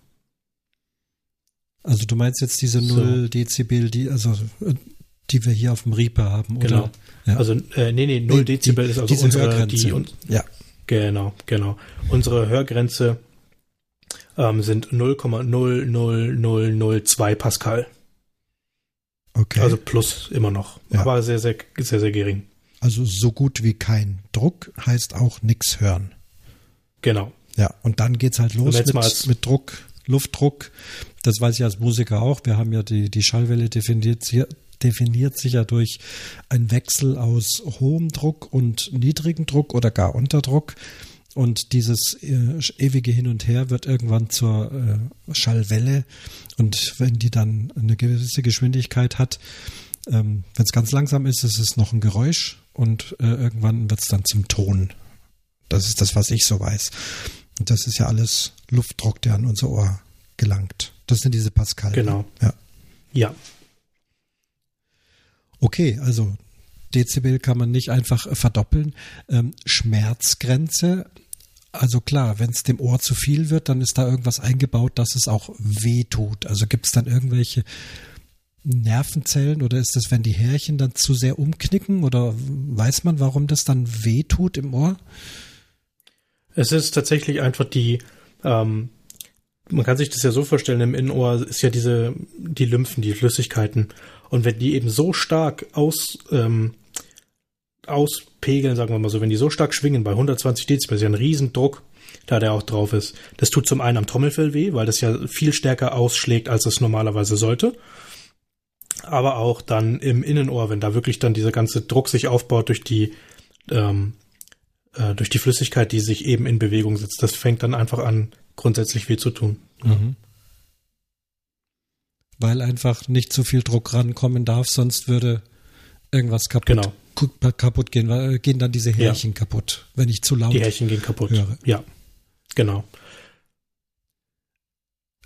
also du meinst jetzt diese 0 so. Dezibel, die, also die wir hier auf dem Reaper haben, genau. oder? Ja. Also äh, nee, nee, 0 nee, Dezibel die, ist also unsere Hörgrenze. Die, un ja. Genau, genau. Unsere Hörgrenze ähm, sind 0,00002 Pascal. Okay. Also plus immer noch, ja. aber sehr, sehr, sehr, sehr gering. Also so gut wie kein Druck heißt auch nichts hören. Genau. Ja, und dann geht's halt los mit, mit Druck, Luftdruck. Das weiß ich als Musiker auch. Wir haben ja die, die Schallwelle definiert, definiert sich ja durch einen Wechsel aus hohem Druck und niedrigem Druck oder gar Unterdruck. Und dieses äh, ewige Hin und Her wird irgendwann zur äh, Schallwelle. Und wenn die dann eine gewisse Geschwindigkeit hat, ähm, wenn es ganz langsam ist, ist es noch ein Geräusch und äh, irgendwann wird es dann zum Ton. Das ist das, was ich so weiß. Und das ist ja alles Luftdruck, der an unser Ohr gelangt. Das sind diese Pascal. Genau. Ja. Ja. Okay, also Dezibel kann man nicht einfach verdoppeln. Ähm, Schmerzgrenze, also klar, wenn es dem Ohr zu viel wird, dann ist da irgendwas eingebaut, dass es auch weh tut. Also gibt es dann irgendwelche Nervenzellen oder ist das, wenn die Härchen dann zu sehr umknicken oder weiß man, warum das dann weh tut im Ohr? Es ist tatsächlich einfach die, ähm, man kann sich das ja so vorstellen, im Innenohr ist ja diese, die Lymphen, die Flüssigkeiten. Und wenn die eben so stark aus, ähm, auspegeln, sagen wir mal so, wenn die so stark schwingen bei 120 Dezibel, ist ja ein Riesendruck, da der auch drauf ist. Das tut zum einen am Trommelfell weh, weil das ja viel stärker ausschlägt, als es normalerweise sollte. Aber auch dann im Innenohr, wenn da wirklich dann dieser ganze Druck sich aufbaut durch die ähm, äh, durch die Flüssigkeit, die sich eben in Bewegung setzt. Das fängt dann einfach an, grundsätzlich weh zu tun. Mhm. Weil einfach nicht zu viel Druck rankommen darf, sonst würde irgendwas kaputt, genau. kaputt gehen, weil gehen dann diese Härchen ja. kaputt, wenn ich zu laut Die Härchen gehen kaputt. Höre. Ja, genau.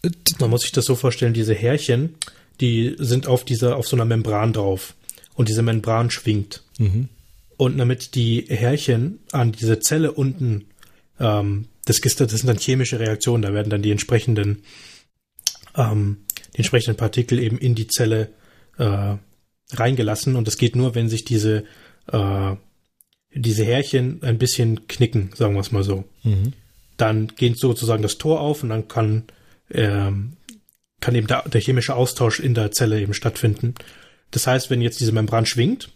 Äh, Man muss sich das so vorstellen, diese Härchen, die sind auf dieser, auf so einer Membran drauf. Und diese Membran schwingt. Mhm. Und damit die Härchen an diese Zelle unten, ähm, das, das sind dann chemische Reaktionen, da werden dann die entsprechenden, ähm, die entsprechenden Partikel eben in die Zelle äh, reingelassen. Und das geht nur, wenn sich diese, äh, diese Härchen ein bisschen knicken, sagen wir es mal so. Mhm. Dann geht sozusagen das Tor auf und dann kann, ähm, kann eben der, der chemische Austausch in der Zelle eben stattfinden. Das heißt, wenn jetzt diese Membran schwingt,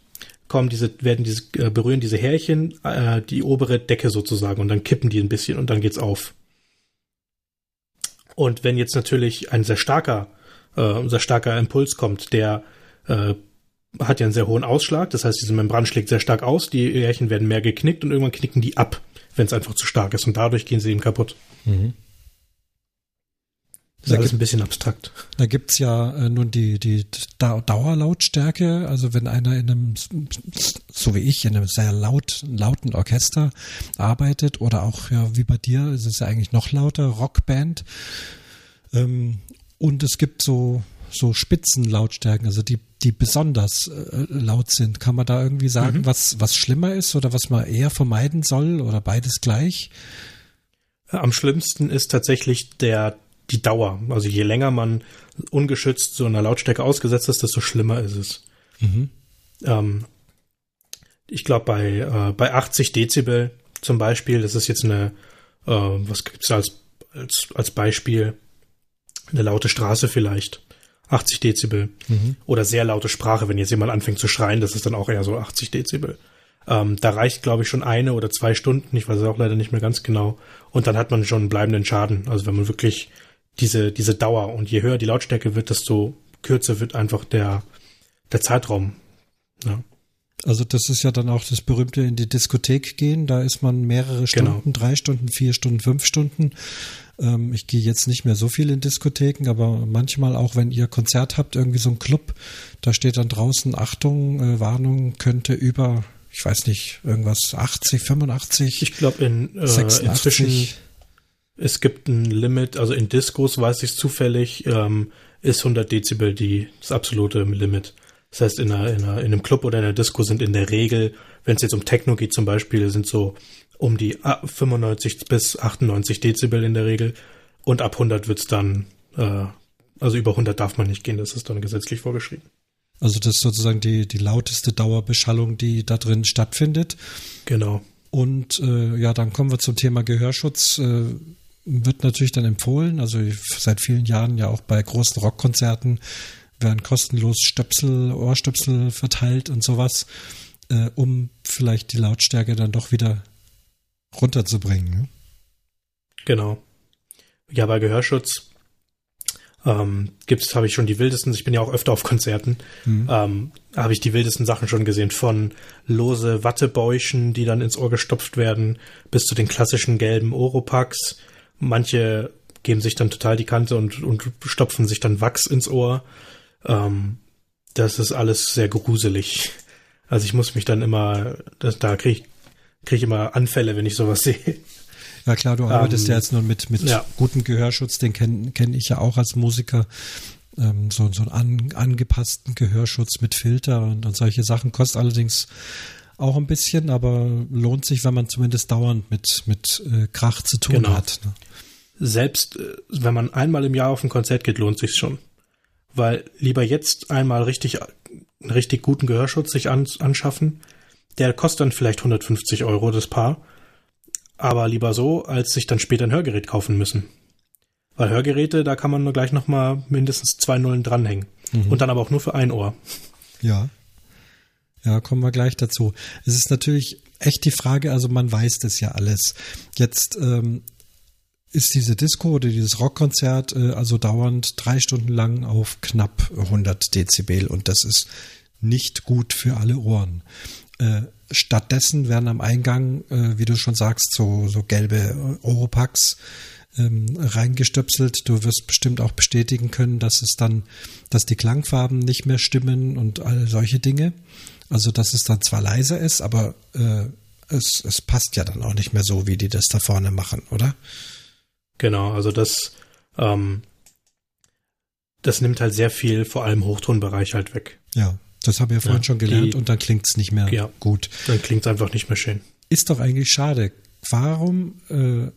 kommen diese, werden diese, äh, berühren diese Härchen äh, die obere Decke sozusagen und dann kippen die ein bisschen und dann geht's auf. Und wenn jetzt natürlich ein sehr starker, äh, sehr starker Impuls kommt, der äh, hat ja einen sehr hohen Ausschlag, das heißt, diese Membran schlägt sehr stark aus, die Härchen werden mehr geknickt und irgendwann knicken die ab, wenn es einfach zu stark ist und dadurch gehen sie eben kaputt. Mhm. Das ist alles ein bisschen abstrakt. Da gibt's ja äh, nun die, die Dauerlautstärke, also wenn einer in einem, so wie ich, in einem sehr laut, lauten Orchester arbeitet oder auch ja, wie bei dir, ist es ja eigentlich noch lauter, Rockband. Ähm, und es gibt so, so Spitzenlautstärken, also die, die besonders äh, laut sind. Kann man da irgendwie sagen, mhm. was, was schlimmer ist oder was man eher vermeiden soll oder beides gleich? Am schlimmsten ist tatsächlich der die Dauer. Also je länger man ungeschützt so einer Lautstärke ausgesetzt ist, desto schlimmer ist es. Mhm. Ähm, ich glaube, bei, äh, bei 80 Dezibel zum Beispiel, das ist jetzt eine, äh, was gibt's da als, als, als Beispiel? Eine laute Straße vielleicht. 80 Dezibel. Mhm. Oder sehr laute Sprache, wenn jetzt jemand anfängt zu schreien, das ist dann auch eher so 80 Dezibel. Ähm, da reicht, glaube ich, schon eine oder zwei Stunden, ich weiß es auch leider nicht mehr ganz genau. Und dann hat man schon einen bleibenden Schaden. Also wenn man wirklich diese, diese Dauer. Und je höher die Lautstärke wird, desto kürzer wird einfach der, der Zeitraum. Ja. Also das ist ja dann auch das berühmte in die Diskothek gehen. Da ist man mehrere genau. Stunden, genau. drei Stunden, vier Stunden, fünf Stunden. Ähm, ich gehe jetzt nicht mehr so viel in Diskotheken, aber manchmal auch, wenn ihr Konzert habt, irgendwie so ein Club, da steht dann draußen Achtung, äh, Warnung könnte über, ich weiß nicht, irgendwas 80, 85. Ich glaube in äh, 86. inzwischen es gibt ein Limit, also in Discos weiß ich zufällig, ähm, ist 100 Dezibel die, das absolute Limit. Das heißt, in, einer, in, einer, in einem Club oder in einer Disco sind in der Regel, wenn es jetzt um Techno geht zum Beispiel, sind so um die 95 bis 98 Dezibel in der Regel. Und ab 100 wird's dann, äh, also über 100 darf man nicht gehen, das ist dann gesetzlich vorgeschrieben. Also das ist sozusagen die, die lauteste Dauerbeschallung, die da drin stattfindet. Genau. Und äh, ja, dann kommen wir zum Thema Gehörschutz. Äh, wird natürlich dann empfohlen, also seit vielen Jahren ja auch bei großen Rockkonzerten werden kostenlos Stöpsel, Ohrstöpsel verteilt und sowas, äh, um vielleicht die Lautstärke dann doch wieder runterzubringen. Ne? Genau. Ja, bei Gehörschutz ähm, gibt's, habe ich schon die wildesten, ich bin ja auch öfter auf Konzerten, mhm. ähm, habe ich die wildesten Sachen schon gesehen, von lose Wattebäuschen, die dann ins Ohr gestopft werden, bis zu den klassischen gelben Oropax, Manche geben sich dann total die Kante und, und stopfen sich dann Wachs ins Ohr. Ähm, das ist alles sehr gruselig. Also ich muss mich dann immer, das, da kriege ich, krieg ich immer Anfälle, wenn ich sowas sehe. Ja klar, du arbeitest ähm, ja jetzt nur mit, mit ja. gutem Gehörschutz, den kenne kenn ich ja auch als Musiker. Ähm, so, so einen an, angepassten Gehörschutz mit Filter und, und solche Sachen kostet allerdings auch ein bisschen, aber lohnt sich, wenn man zumindest dauernd mit, mit äh, Krach zu tun genau. hat. Ne? Selbst äh, wenn man einmal im Jahr auf ein Konzert geht, lohnt sich schon. Weil lieber jetzt einmal richtig, einen richtig guten Gehörschutz sich an, anschaffen. Der kostet dann vielleicht 150 Euro das Paar. Aber lieber so, als sich dann später ein Hörgerät kaufen müssen. Weil Hörgeräte, da kann man nur gleich nochmal mindestens zwei Nullen dranhängen. Mhm. Und dann aber auch nur für ein Ohr. Ja. Ja, kommen wir gleich dazu. Es ist natürlich echt die Frage, also man weiß das ja alles. Jetzt ähm, ist diese Disco oder dieses Rockkonzert äh, also dauernd drei Stunden lang auf knapp 100 Dezibel und das ist nicht gut für alle Ohren. Äh, stattdessen werden am Eingang, äh, wie du schon sagst, so, so gelbe Oropax ähm, reingestöpselt. Du wirst bestimmt auch bestätigen können, dass es dann, dass die Klangfarben nicht mehr stimmen und all solche Dinge. Also, dass es dann zwar leiser ist, aber äh, es, es passt ja dann auch nicht mehr so, wie die das da vorne machen, oder? Genau, also das, ähm, das nimmt halt sehr viel, vor allem Hochtonbereich halt weg. Ja, das habe ich ja vorhin ja, schon gelernt die, und dann klingt es nicht mehr ja, gut. Dann klingt es einfach nicht mehr schön. Ist doch eigentlich schade. Warum, äh,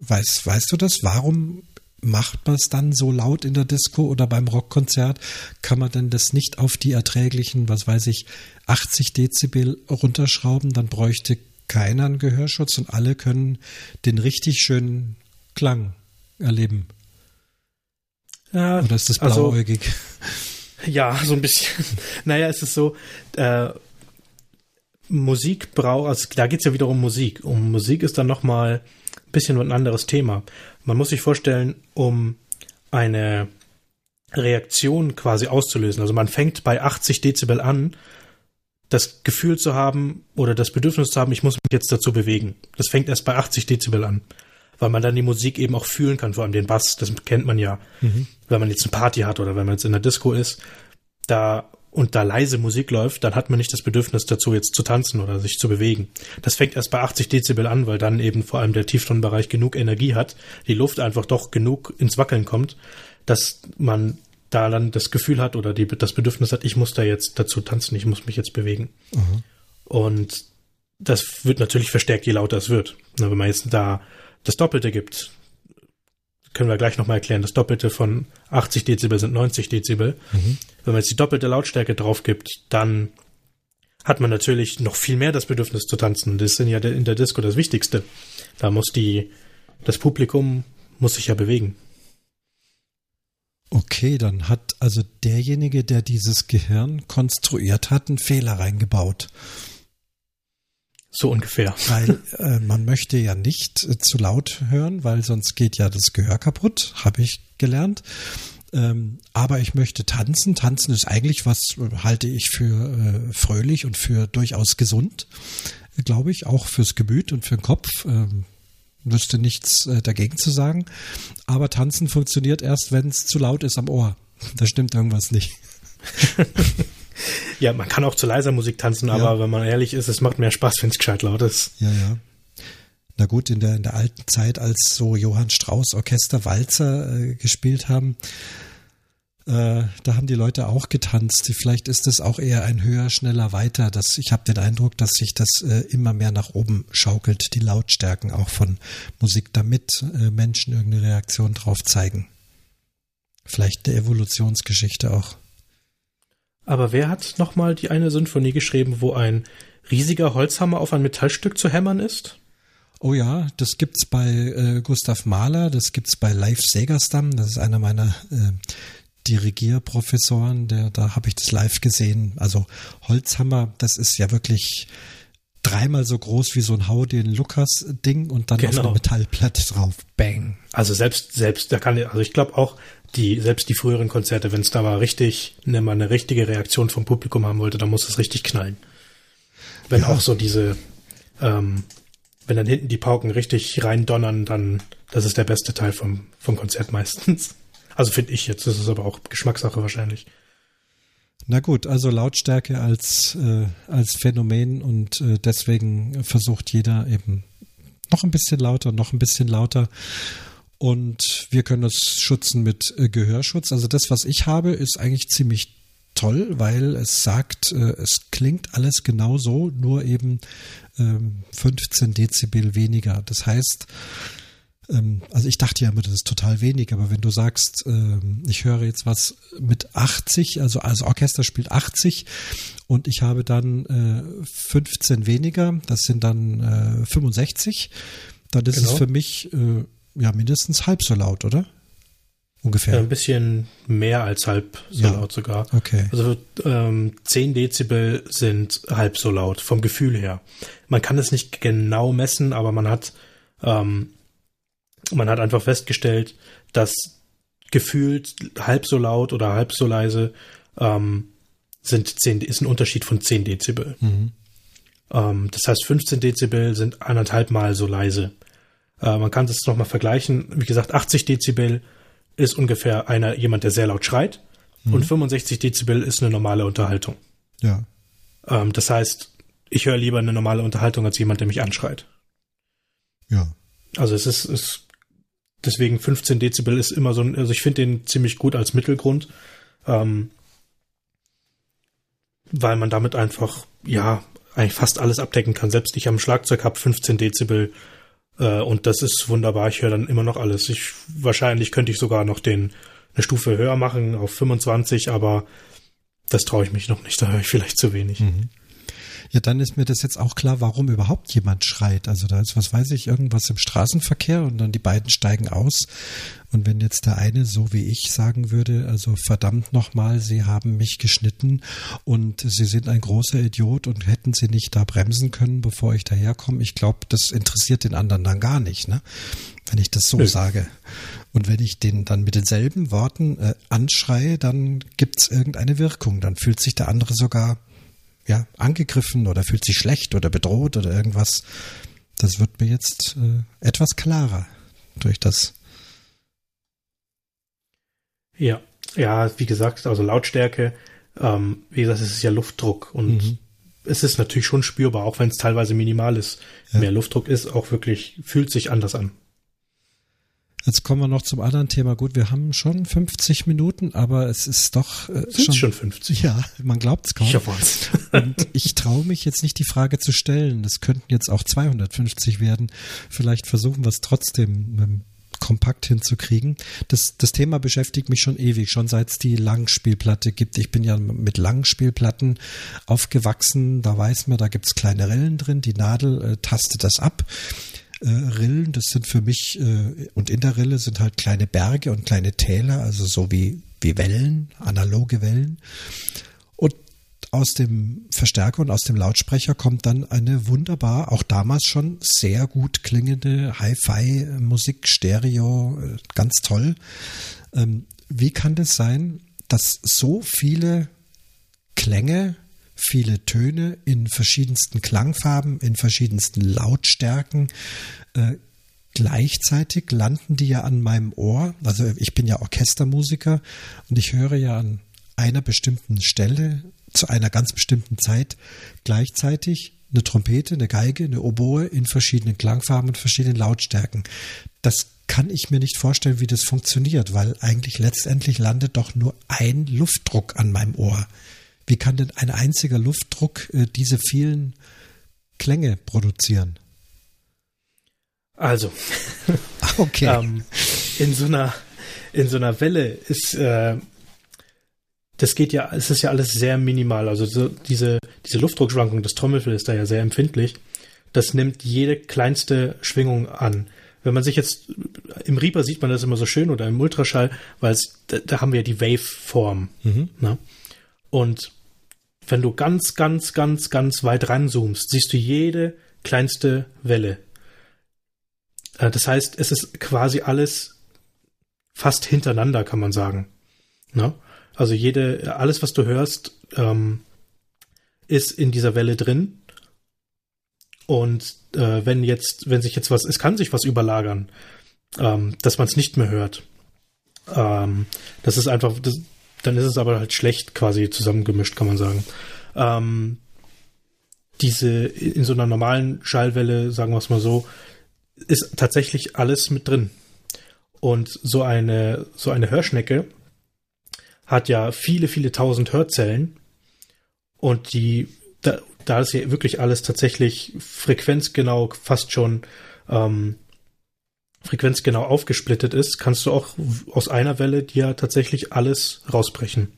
weißt, weißt du das? Warum macht man es dann so laut in der Disco oder beim Rockkonzert? Kann man denn das nicht auf die erträglichen, was weiß ich, 80 Dezibel runterschrauben? Dann bräuchte keiner einen Gehörschutz und alle können den richtig schönen Klang erleben. Ja, oder ist das also blauäugig? Also, ja, so ein bisschen. naja, es ist so, äh, Musik braucht, also da geht es ja wieder um Musik. Um Musik ist dann nochmal ein bisschen ein anderes Thema. Man muss sich vorstellen, um eine, Reaktion quasi auszulösen. Also man fängt bei 80 Dezibel an, das Gefühl zu haben oder das Bedürfnis zu haben, ich muss mich jetzt dazu bewegen. Das fängt erst bei 80 Dezibel an, weil man dann die Musik eben auch fühlen kann, vor allem den Bass, das kennt man ja. Mhm. Wenn man jetzt eine Party hat oder wenn man jetzt in der Disco ist, da und da leise Musik läuft, dann hat man nicht das Bedürfnis dazu, jetzt zu tanzen oder sich zu bewegen. Das fängt erst bei 80 Dezibel an, weil dann eben vor allem der Tieftonbereich genug Energie hat, die Luft einfach doch genug ins Wackeln kommt, dass man da dann das Gefühl hat oder die, das Bedürfnis hat, ich muss da jetzt dazu tanzen, ich muss mich jetzt bewegen. Mhm. Und das wird natürlich verstärkt, je lauter es wird. Wenn man jetzt da das Doppelte gibt, können wir gleich nochmal erklären, das Doppelte von 80 Dezibel sind 90 Dezibel. Mhm. Wenn man jetzt die doppelte Lautstärke drauf gibt, dann hat man natürlich noch viel mehr das Bedürfnis zu tanzen. Das ist ja in der Disco das Wichtigste. Da muss die, das Publikum muss sich ja bewegen. Okay, dann hat also derjenige, der dieses Gehirn konstruiert hat, einen Fehler reingebaut. So ungefähr. Weil äh, man möchte ja nicht äh, zu laut hören, weil sonst geht ja das Gehör kaputt, habe ich gelernt. Ähm, aber ich möchte tanzen. Tanzen ist eigentlich was, äh, halte ich für äh, fröhlich und für durchaus gesund, glaube ich, auch fürs Gemüt und für den Kopf. Ähm, wüsste nichts äh, dagegen zu sagen. Aber tanzen funktioniert erst, wenn es zu laut ist am Ohr. Da stimmt irgendwas nicht. ja, man kann auch zu leiser Musik tanzen, aber ja. wenn man ehrlich ist, es macht mehr Spaß, wenn es gescheit laut ist. Ja, ja. Na gut, in der, in der alten Zeit, als so Johann Strauss Orchester Walzer äh, gespielt haben, äh, da haben die Leute auch getanzt. Vielleicht ist es auch eher ein höher, schneller, weiter. Das, ich habe den Eindruck, dass sich das äh, immer mehr nach oben schaukelt, die Lautstärken auch von Musik, damit äh, Menschen irgendeine Reaktion drauf zeigen. Vielleicht eine Evolutionsgeschichte auch. Aber wer hat nochmal die eine Symphonie geschrieben, wo ein riesiger Holzhammer auf ein Metallstück zu hämmern ist? Oh ja, das gibt's bei äh, Gustav Mahler, das gibt's bei Leif Segerstam, das ist einer meiner äh, Dirigierprofessoren, der, da habe ich das live gesehen. Also Holzhammer, das ist ja wirklich dreimal so groß wie so ein Hau den Lukas Ding und dann genau. auf eine Metallplatte drauf. Bang. Also selbst, selbst, da kann, also ich glaube auch, die, selbst die früheren Konzerte, wenn es da mal richtig, ne, mal eine richtige Reaktion vom Publikum haben wollte, dann muss es richtig knallen. Wenn ja. auch so diese, ähm, wenn dann hinten die Pauken richtig rein donnern, dann, das ist der beste Teil vom, vom Konzert meistens. Also finde ich jetzt, das ist aber auch Geschmackssache wahrscheinlich. Na gut, also Lautstärke als, äh, als Phänomen und äh, deswegen versucht jeder eben noch ein bisschen lauter, noch ein bisschen lauter. Und wir können uns schützen mit äh, Gehörschutz. Also das, was ich habe, ist eigentlich ziemlich toll, weil es sagt, äh, es klingt alles genauso, nur eben 15 ähm, Dezibel weniger. Das heißt, ähm, also ich dachte ja immer, das ist total wenig, aber wenn du sagst, ähm, ich höre jetzt was mit 80, also als Orchester spielt 80 und ich habe dann 15 äh, weniger, das sind dann 65, äh, dann ist genau. es für mich ja mindestens halb so laut, oder? Ungefähr. ein bisschen mehr als halb so ja. laut sogar. Okay. Also ähm, 10 Dezibel sind halb so laut, vom Gefühl her. Man kann es nicht genau messen, aber man hat ähm, man hat einfach festgestellt, dass gefühlt halb so laut oder halb so leise ähm, sind 10, ist ein Unterschied von 10 Dezibel. Mhm. Ähm, das heißt, 15 Dezibel sind anderthalb Mal so leise. Äh, man kann das nochmal vergleichen. Wie gesagt, 80 Dezibel ist ungefähr einer, jemand, der sehr laut schreit. Mhm. Und 65 Dezibel ist eine normale Unterhaltung. Ja. Ähm, das heißt, ich höre lieber eine normale Unterhaltung als jemand, der mich anschreit. Ja. Also es ist, es deswegen 15 Dezibel ist immer so ein, also ich finde den ziemlich gut als Mittelgrund, ähm, weil man damit einfach, ja, eigentlich fast alles abdecken kann. Selbst ich am Schlagzeug habe 15 Dezibel äh, und das ist wunderbar. Ich höre dann immer noch alles. Ich, wahrscheinlich könnte ich sogar noch den, eine Stufe höher machen auf 25, aber das traue ich mich noch nicht. Da höre ich vielleicht zu wenig. Mhm. Ja, dann ist mir das jetzt auch klar, warum überhaupt jemand schreit. Also da ist, was weiß ich, irgendwas im Straßenverkehr und dann die beiden steigen aus. Und wenn jetzt der eine, so wie ich, sagen würde, also verdammt nochmal, Sie haben mich geschnitten und Sie sind ein großer Idiot und hätten Sie nicht da bremsen können, bevor ich daherkomme, ich glaube, das interessiert den anderen dann gar nicht, ne? Wenn ich das so Nö. sage. Und wenn ich den dann mit denselben Worten äh, anschreie, dann gibt's irgendeine Wirkung. Dann fühlt sich der andere sogar ja, angegriffen oder fühlt sich schlecht oder bedroht oder irgendwas. Das wird mir jetzt äh, etwas klarer durch das. Ja, ja, wie gesagt, also Lautstärke, ähm, wie gesagt, es ist ja Luftdruck und mhm. es ist natürlich schon spürbar, auch wenn es teilweise minimal ist. Ja. Mehr Luftdruck ist auch wirklich, fühlt sich anders an. Jetzt kommen wir noch zum anderen Thema. Gut, wir haben schon 50 Minuten, aber es ist doch äh, Sind schon, schon 50. Ja, man glaubt es kaum. Ich Und ich traue mich jetzt nicht die Frage zu stellen. Das könnten jetzt auch 250 werden. Vielleicht versuchen wir es trotzdem ähm, kompakt hinzukriegen. Das, das Thema beschäftigt mich schon ewig, schon seit es die Langspielplatte gibt. Ich bin ja mit Langspielplatten aufgewachsen. Da weiß man, da gibt's kleine Rillen drin. Die Nadel äh, tastet das ab äh, Rillen, das sind für mich, äh, und in der Rille sind halt kleine Berge und kleine Täler, also so wie, wie Wellen, analoge Wellen. Und aus dem Verstärker und aus dem Lautsprecher kommt dann eine wunderbar, auch damals schon sehr gut klingende Hi-Fi-Musik, Stereo, äh, ganz toll. Ähm, wie kann das sein, dass so viele Klänge viele Töne in verschiedensten Klangfarben, in verschiedensten Lautstärken. Äh, gleichzeitig landen die ja an meinem Ohr. Also ich bin ja Orchestermusiker und ich höre ja an einer bestimmten Stelle zu einer ganz bestimmten Zeit gleichzeitig eine Trompete, eine Geige, eine Oboe in verschiedenen Klangfarben und verschiedenen Lautstärken. Das kann ich mir nicht vorstellen, wie das funktioniert, weil eigentlich letztendlich landet doch nur ein Luftdruck an meinem Ohr. Wie kann denn ein einziger Luftdruck äh, diese vielen Klänge produzieren? Also, okay. ähm, in so einer in so einer Welle ist äh, das geht ja, es ist ja alles sehr minimal. Also so diese diese Luftdruckschwankung des Trommelfells ist da ja sehr empfindlich. Das nimmt jede kleinste Schwingung an. Wenn man sich jetzt im Reaper sieht man das immer so schön oder im Ultraschall, weil es da, da haben wir ja die Waveform. Mhm. Ne? Und wenn du ganz, ganz, ganz, ganz weit ranzoomst, siehst du jede kleinste Welle. Äh, das heißt, es ist quasi alles fast hintereinander, kann man sagen. Ne? Also jede, alles, was du hörst, ähm, ist in dieser Welle drin. Und äh, wenn jetzt, wenn sich jetzt was, es kann sich was überlagern, ähm, dass man es nicht mehr hört. Ähm, das ist einfach, dann ist es aber halt schlecht quasi zusammengemischt, kann man sagen. Ähm, diese in so einer normalen Schallwelle, sagen wir es mal so, ist tatsächlich alles mit drin. Und so eine, so eine Hörschnecke hat ja viele, viele tausend Hörzellen. Und die, da, da ist ja wirklich alles tatsächlich frequenzgenau, fast schon ähm, frequenzgenau aufgesplittet ist, kannst du auch aus einer Welle dir tatsächlich alles rausbrechen.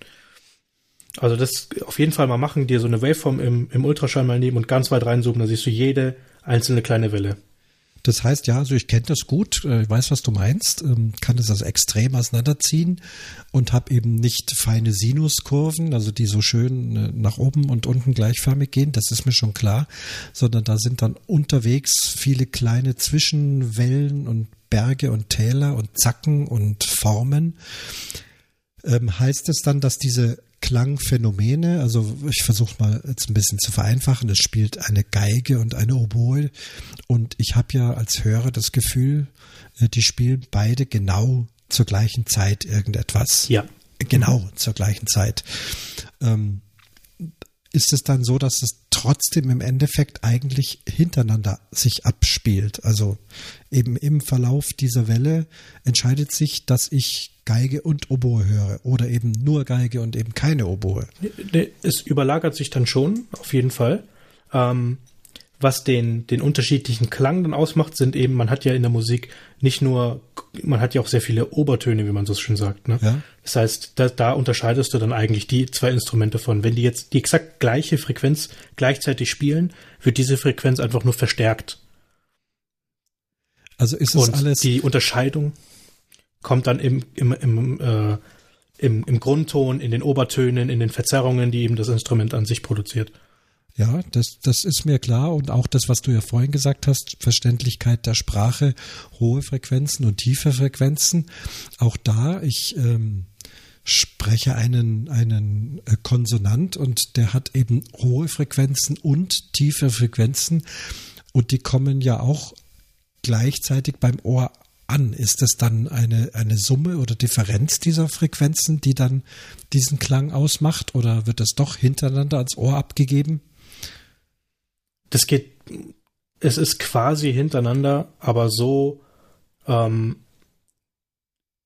Also das auf jeden Fall mal machen, dir so eine Waveform im, im Ultraschall mal nehmen und ganz weit reinzoomen, da siehst du jede einzelne kleine Welle. Das heißt, ja, also ich kenne das gut, äh, ich weiß, was du meinst, ähm, kann das also extrem auseinanderziehen und habe eben nicht feine Sinuskurven, also die so schön äh, nach oben und unten gleichförmig gehen, das ist mir schon klar, sondern da sind dann unterwegs viele kleine Zwischenwellen und Berge und Täler und Zacken und Formen. Ähm, heißt es dann, dass diese Klangphänomene. Also ich versuche mal jetzt ein bisschen zu vereinfachen. Es spielt eine Geige und eine Oboe. Und ich habe ja als Hörer das Gefühl, äh, die spielen beide genau zur gleichen Zeit irgendetwas. Ja. Genau zur gleichen Zeit. Ähm, ist es dann so, dass es trotzdem im Endeffekt eigentlich hintereinander sich abspielt. Also eben im Verlauf dieser Welle entscheidet sich, dass ich Geige und Oboe höre oder eben nur Geige und eben keine Oboe. Es überlagert sich dann schon, auf jeden Fall. Ähm, was den, den unterschiedlichen Klang dann ausmacht, sind eben, man hat ja in der Musik nicht nur, man hat ja auch sehr viele Obertöne, wie man so schön sagt. Ne? Ja. Das heißt, da, da unterscheidest du dann eigentlich die zwei Instrumente von. Wenn die jetzt die exakt gleiche Frequenz gleichzeitig spielen, wird diese Frequenz einfach nur verstärkt. Also ist es Und alles. Die Unterscheidung kommt dann im, im, im, äh, im, im Grundton, in den Obertönen, in den Verzerrungen, die eben das Instrument an sich produziert. Ja, das, das ist mir klar und auch das, was du ja vorhin gesagt hast, Verständlichkeit der Sprache, hohe Frequenzen und tiefe Frequenzen. Auch da, ich ähm, spreche einen, einen äh, Konsonant und der hat eben hohe Frequenzen und tiefe Frequenzen und die kommen ja auch gleichzeitig beim Ohr an. Ist das dann eine, eine Summe oder Differenz dieser Frequenzen, die dann diesen Klang ausmacht oder wird das doch hintereinander ans Ohr abgegeben? das geht, es ist quasi hintereinander, aber so ähm,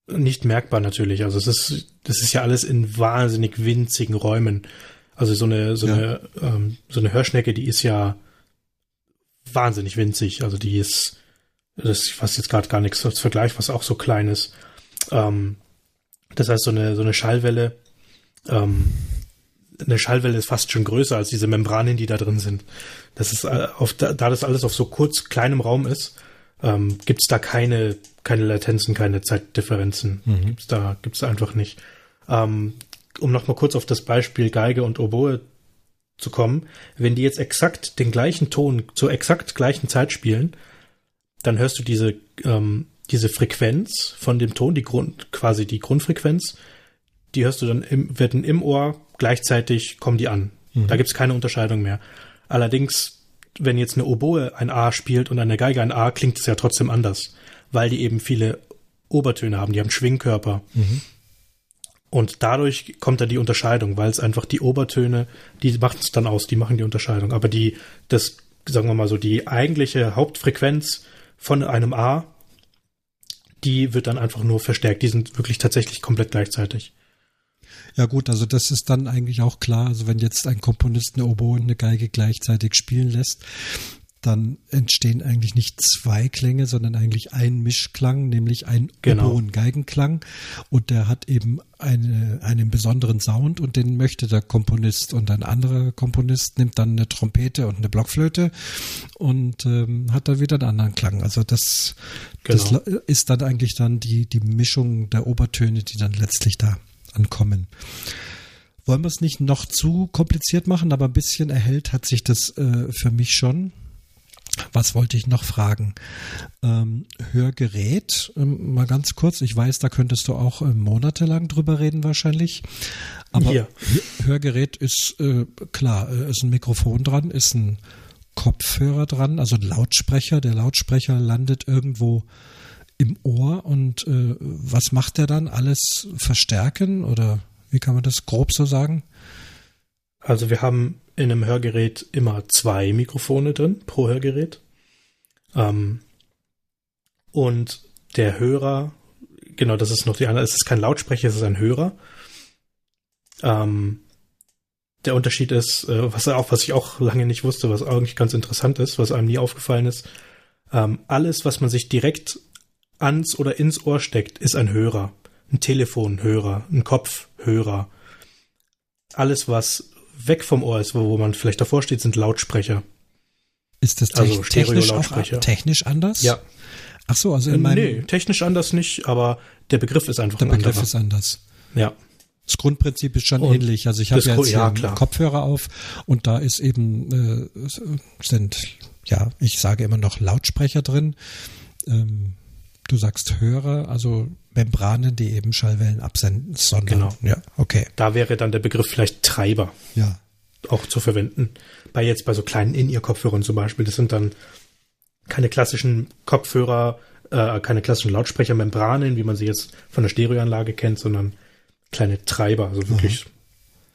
nicht merkbar natürlich. Also es ist, das ist ja alles in wahnsinnig winzigen Räumen. Also so eine, so ja. eine, ähm, so eine Hörschnecke, die ist ja wahnsinnig winzig. Also die ist, das ist fast jetzt gerade gar nichts als Vergleich, was auch so klein ist. Ähm, das heißt, so eine, so eine Schallwelle, ähm, eine Schallwelle ist fast schon größer als diese Membranen, die da drin sind. Das ist äh, auf, da das alles auf so kurz kleinem Raum ist, ähm, gibt es da keine, keine Latenzen, keine Zeitdifferenzen. Mhm. Gibt's da, gibt's da einfach nicht. Ähm, um nochmal kurz auf das Beispiel Geige und Oboe zu kommen, wenn die jetzt exakt den gleichen Ton zur exakt gleichen Zeit spielen, dann hörst du diese, ähm, diese Frequenz von dem Ton, die Grund, quasi die Grundfrequenz, die hörst du dann im, werden im Ohr gleichzeitig kommen die an. Mhm. Da gibt's keine Unterscheidung mehr. Allerdings, wenn jetzt eine Oboe ein A spielt und eine Geige ein A, klingt es ja trotzdem anders, weil die eben viele Obertöne haben, die haben Schwingkörper. Mhm. Und dadurch kommt dann die Unterscheidung, weil es einfach die Obertöne, die machen es dann aus, die machen die Unterscheidung. Aber die, das, sagen wir mal so, die eigentliche Hauptfrequenz von einem A, die wird dann einfach nur verstärkt. Die sind wirklich tatsächlich komplett gleichzeitig. Ja gut, also das ist dann eigentlich auch klar. Also wenn jetzt ein Komponist eine Oboe und eine Geige gleichzeitig spielen lässt, dann entstehen eigentlich nicht zwei Klänge, sondern eigentlich ein Mischklang, nämlich ein genau. Oboen-Geigenklang. Und der hat eben eine, einen besonderen Sound und den möchte der Komponist. Und ein anderer Komponist nimmt dann eine Trompete und eine Blockflöte und ähm, hat dann wieder einen anderen Klang. Also das, genau. das ist dann eigentlich dann die, die Mischung der Obertöne, die dann letztlich da ankommen. Wollen wir es nicht noch zu kompliziert machen, aber ein bisschen erhellt hat sich das äh, für mich schon. Was wollte ich noch fragen? Ähm, Hörgerät, ähm, mal ganz kurz. Ich weiß, da könntest du auch äh, monatelang drüber reden wahrscheinlich. Aber ja. Hörgerät ist äh, klar, äh, ist ein Mikrofon dran, ist ein Kopfhörer dran, also ein Lautsprecher. Der Lautsprecher landet irgendwo im Ohr und äh, was macht er dann? Alles verstärken oder wie kann man das grob so sagen? Also wir haben in einem Hörgerät immer zwei Mikrofone drin pro Hörgerät. Ähm, und der Hörer, genau, das ist noch die andere, es ist kein Lautsprecher, es ist ein Hörer. Ähm, der Unterschied ist, äh, was auch, was ich auch lange nicht wusste, was eigentlich ganz interessant ist, was einem nie aufgefallen ist, ähm, alles, was man sich direkt ans oder ins Ohr steckt, ist ein Hörer. Ein Telefonhörer, ein Kopfhörer. Alles, was weg vom Ohr ist, wo, man vielleicht davor steht, sind Lautsprecher. Ist das also technisch, auch technisch anders? Ja. Ach so, also in meinem Nee, technisch anders nicht, aber der Begriff ist einfach Der ein Begriff anderer. ist anders. Ja. Das Grundprinzip ist schon und ähnlich. Also ich habe jetzt ja, Kopfhörer auf und da ist eben äh, sind ja, ich sage immer noch Lautsprecher drin. Ähm, Du sagst Hörer, also Membranen, die eben Schallwellen absenden, sondern genau. ja, okay. Da wäre dann der Begriff vielleicht Treiber. Ja. Auch zu verwenden. Bei jetzt bei so kleinen In-Ear-Kopfhörern zum Beispiel, das sind dann keine klassischen Kopfhörer, äh, keine klassischen Lautsprechermembranen, wie man sie jetzt von der Stereoanlage kennt, sondern kleine Treiber, also wirklich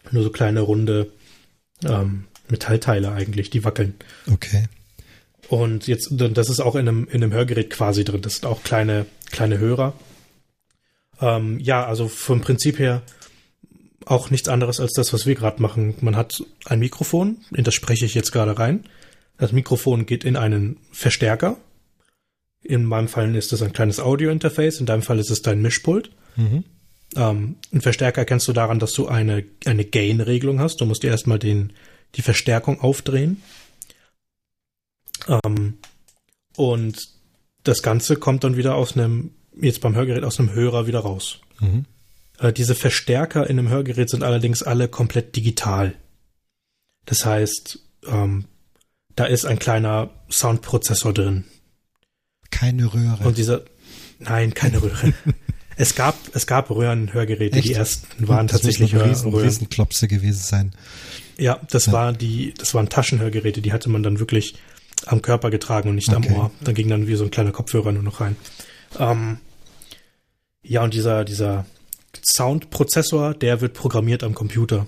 Aha. nur so kleine runde ähm, Metallteile eigentlich, die wackeln. Okay. Und jetzt, das ist auch in einem, in einem Hörgerät quasi drin. Das sind auch kleine, kleine Hörer. Ähm, ja, also vom Prinzip her auch nichts anderes als das, was wir gerade machen. Man hat ein Mikrofon, in das spreche ich jetzt gerade rein. Das Mikrofon geht in einen Verstärker. In meinem Fall ist es ein kleines Audio-Interface, in deinem Fall ist es dein Mischpult. Mhm. Ähm, einen Verstärker erkennst du daran, dass du eine, eine Gain-Regelung hast. Du musst dir erstmal den, die Verstärkung aufdrehen. Ähm, und das Ganze kommt dann wieder aus einem, jetzt beim Hörgerät aus einem Hörer wieder raus. Mhm. Äh, diese Verstärker in einem Hörgerät sind allerdings alle komplett digital. Das heißt, ähm, da ist ein kleiner Soundprozessor drin. Keine Röhre. Und dieser, nein, keine Röhre. es gab, es gab Röhrenhörgeräte. Die ersten waren das tatsächlich muss riesen, Röhren. Riesenklopse gewesen sein. Ja, das ja. war die, das waren Taschenhörgeräte. Die hatte man dann wirklich am Körper getragen und nicht okay. am Ohr. Da ging dann wie so ein kleiner Kopfhörer nur noch rein. Ähm, ja, und dieser, dieser Soundprozessor, der wird programmiert am Computer.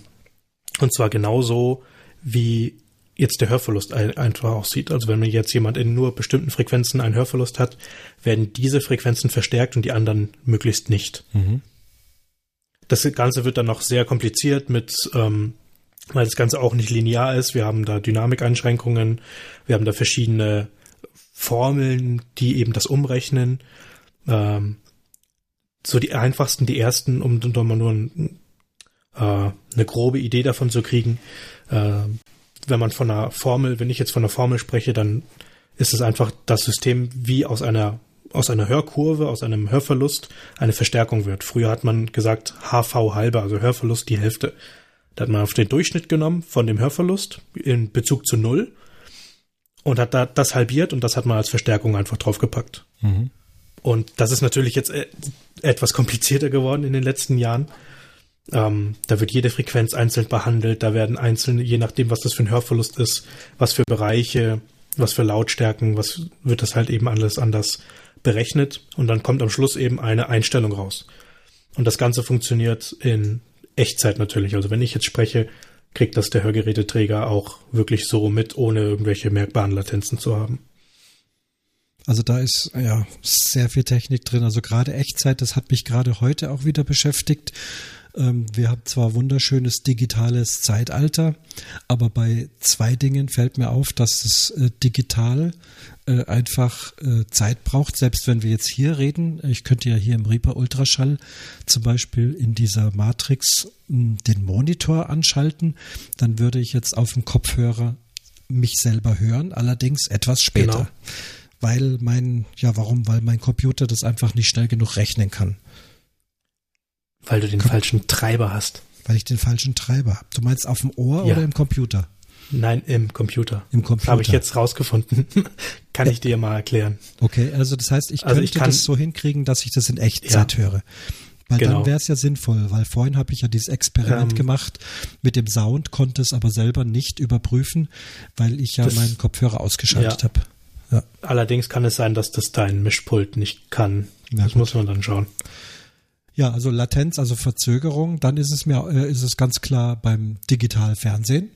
Und zwar genauso, wie jetzt der Hörverlust einfach aussieht. Also wenn man jetzt jemand in nur bestimmten Frequenzen einen Hörverlust hat, werden diese Frequenzen verstärkt und die anderen möglichst nicht. Mhm. Das Ganze wird dann noch sehr kompliziert mit, ähm, weil das Ganze auch nicht linear ist. Wir haben da Dynamikeinschränkungen, wir haben da verschiedene Formeln, die eben das umrechnen. Ähm, so die einfachsten, die ersten, um, um mal nur ein, äh, eine grobe Idee davon zu kriegen. Äh, wenn man von einer Formel, wenn ich jetzt von einer Formel spreche, dann ist es einfach das System, wie aus einer aus einer Hörkurve, aus einem Hörverlust eine Verstärkung wird. Früher hat man gesagt HV halber, also Hörverlust die Hälfte. Da hat man auf den Durchschnitt genommen von dem Hörverlust in Bezug zu Null und hat da das halbiert und das hat man als Verstärkung einfach draufgepackt. Mhm. Und das ist natürlich jetzt äh, etwas komplizierter geworden in den letzten Jahren. Ähm, da wird jede Frequenz einzeln behandelt, da werden einzelne, je nachdem, was das für ein Hörverlust ist, was für Bereiche, was für Lautstärken, was wird das halt eben alles anders berechnet und dann kommt am Schluss eben eine Einstellung raus. Und das Ganze funktioniert in Echtzeit natürlich. Also wenn ich jetzt spreche, kriegt das der Hörgeräteträger auch wirklich so mit, ohne irgendwelche merkbaren Latenzen zu haben. Also da ist ja sehr viel Technik drin. Also gerade Echtzeit, das hat mich gerade heute auch wieder beschäftigt. Ähm, wir haben zwar wunderschönes digitales Zeitalter, aber bei zwei Dingen fällt mir auf, dass es äh, digital äh, einfach äh, Zeit braucht, selbst wenn wir jetzt hier reden. Ich könnte ja hier im Reaper Ultraschall zum Beispiel in dieser Matrix hm, den Monitor anschalten, dann würde ich jetzt auf dem Kopfhörer mich selber hören, allerdings etwas später. Genau. Weil mein, ja, warum? Weil mein Computer das einfach nicht schnell genug rechnen kann. Weil du den Kom falschen Treiber hast. Weil ich den falschen Treiber habe. Du meinst auf dem Ohr ja. oder im Computer? Nein, im Computer. Im Computer. Habe ich jetzt rausgefunden. kann ja. ich dir mal erklären. Okay, also das heißt, ich also könnte ich kann, das so hinkriegen, dass ich das in Echtzeit ja. höre. Weil genau. dann wäre es ja sinnvoll, weil vorhin habe ich ja dieses Experiment ähm, gemacht mit dem Sound, konnte es aber selber nicht überprüfen, weil ich ja das, meinen Kopfhörer ausgeschaltet ja. habe. Ja. Allerdings kann es sein, dass das dein Mischpult nicht kann. Ja, das gut. muss man dann schauen. Ja, also Latenz, also Verzögerung, dann ist es mir, äh, ist es ganz klar beim Digitalfernsehen.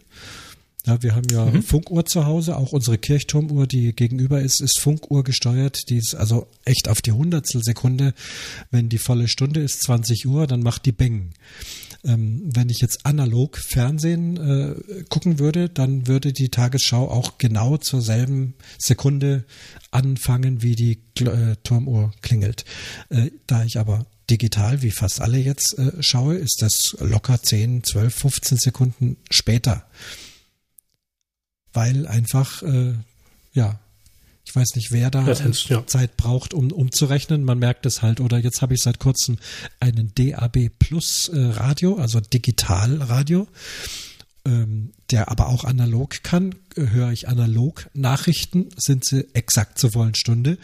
Ja, wir haben ja mhm. Funkuhr zu Hause, auch unsere Kirchturmuhr, die gegenüber ist, ist Funkuhr gesteuert. Die ist also echt auf die Hundertstelsekunde. Wenn die volle Stunde ist, 20 Uhr, dann macht die Beng. Ähm, wenn ich jetzt analog Fernsehen äh, gucken würde, dann würde die Tagesschau auch genau zur selben Sekunde anfangen, wie die äh, Turmuhr klingelt. Äh, da ich aber digital, wie fast alle jetzt äh, schaue, ist das locker 10, 12, 15 Sekunden später. Weil einfach, äh, ja, ich weiß nicht, wer da heißt, ja. Zeit braucht, um umzurechnen. Man merkt es halt. Oder jetzt habe ich seit kurzem einen DAB Plus äh, Radio, also Digitalradio ähm, der aber auch analog kann, höre ich analog Nachrichten, sind sie exakt zur vollen Stunde.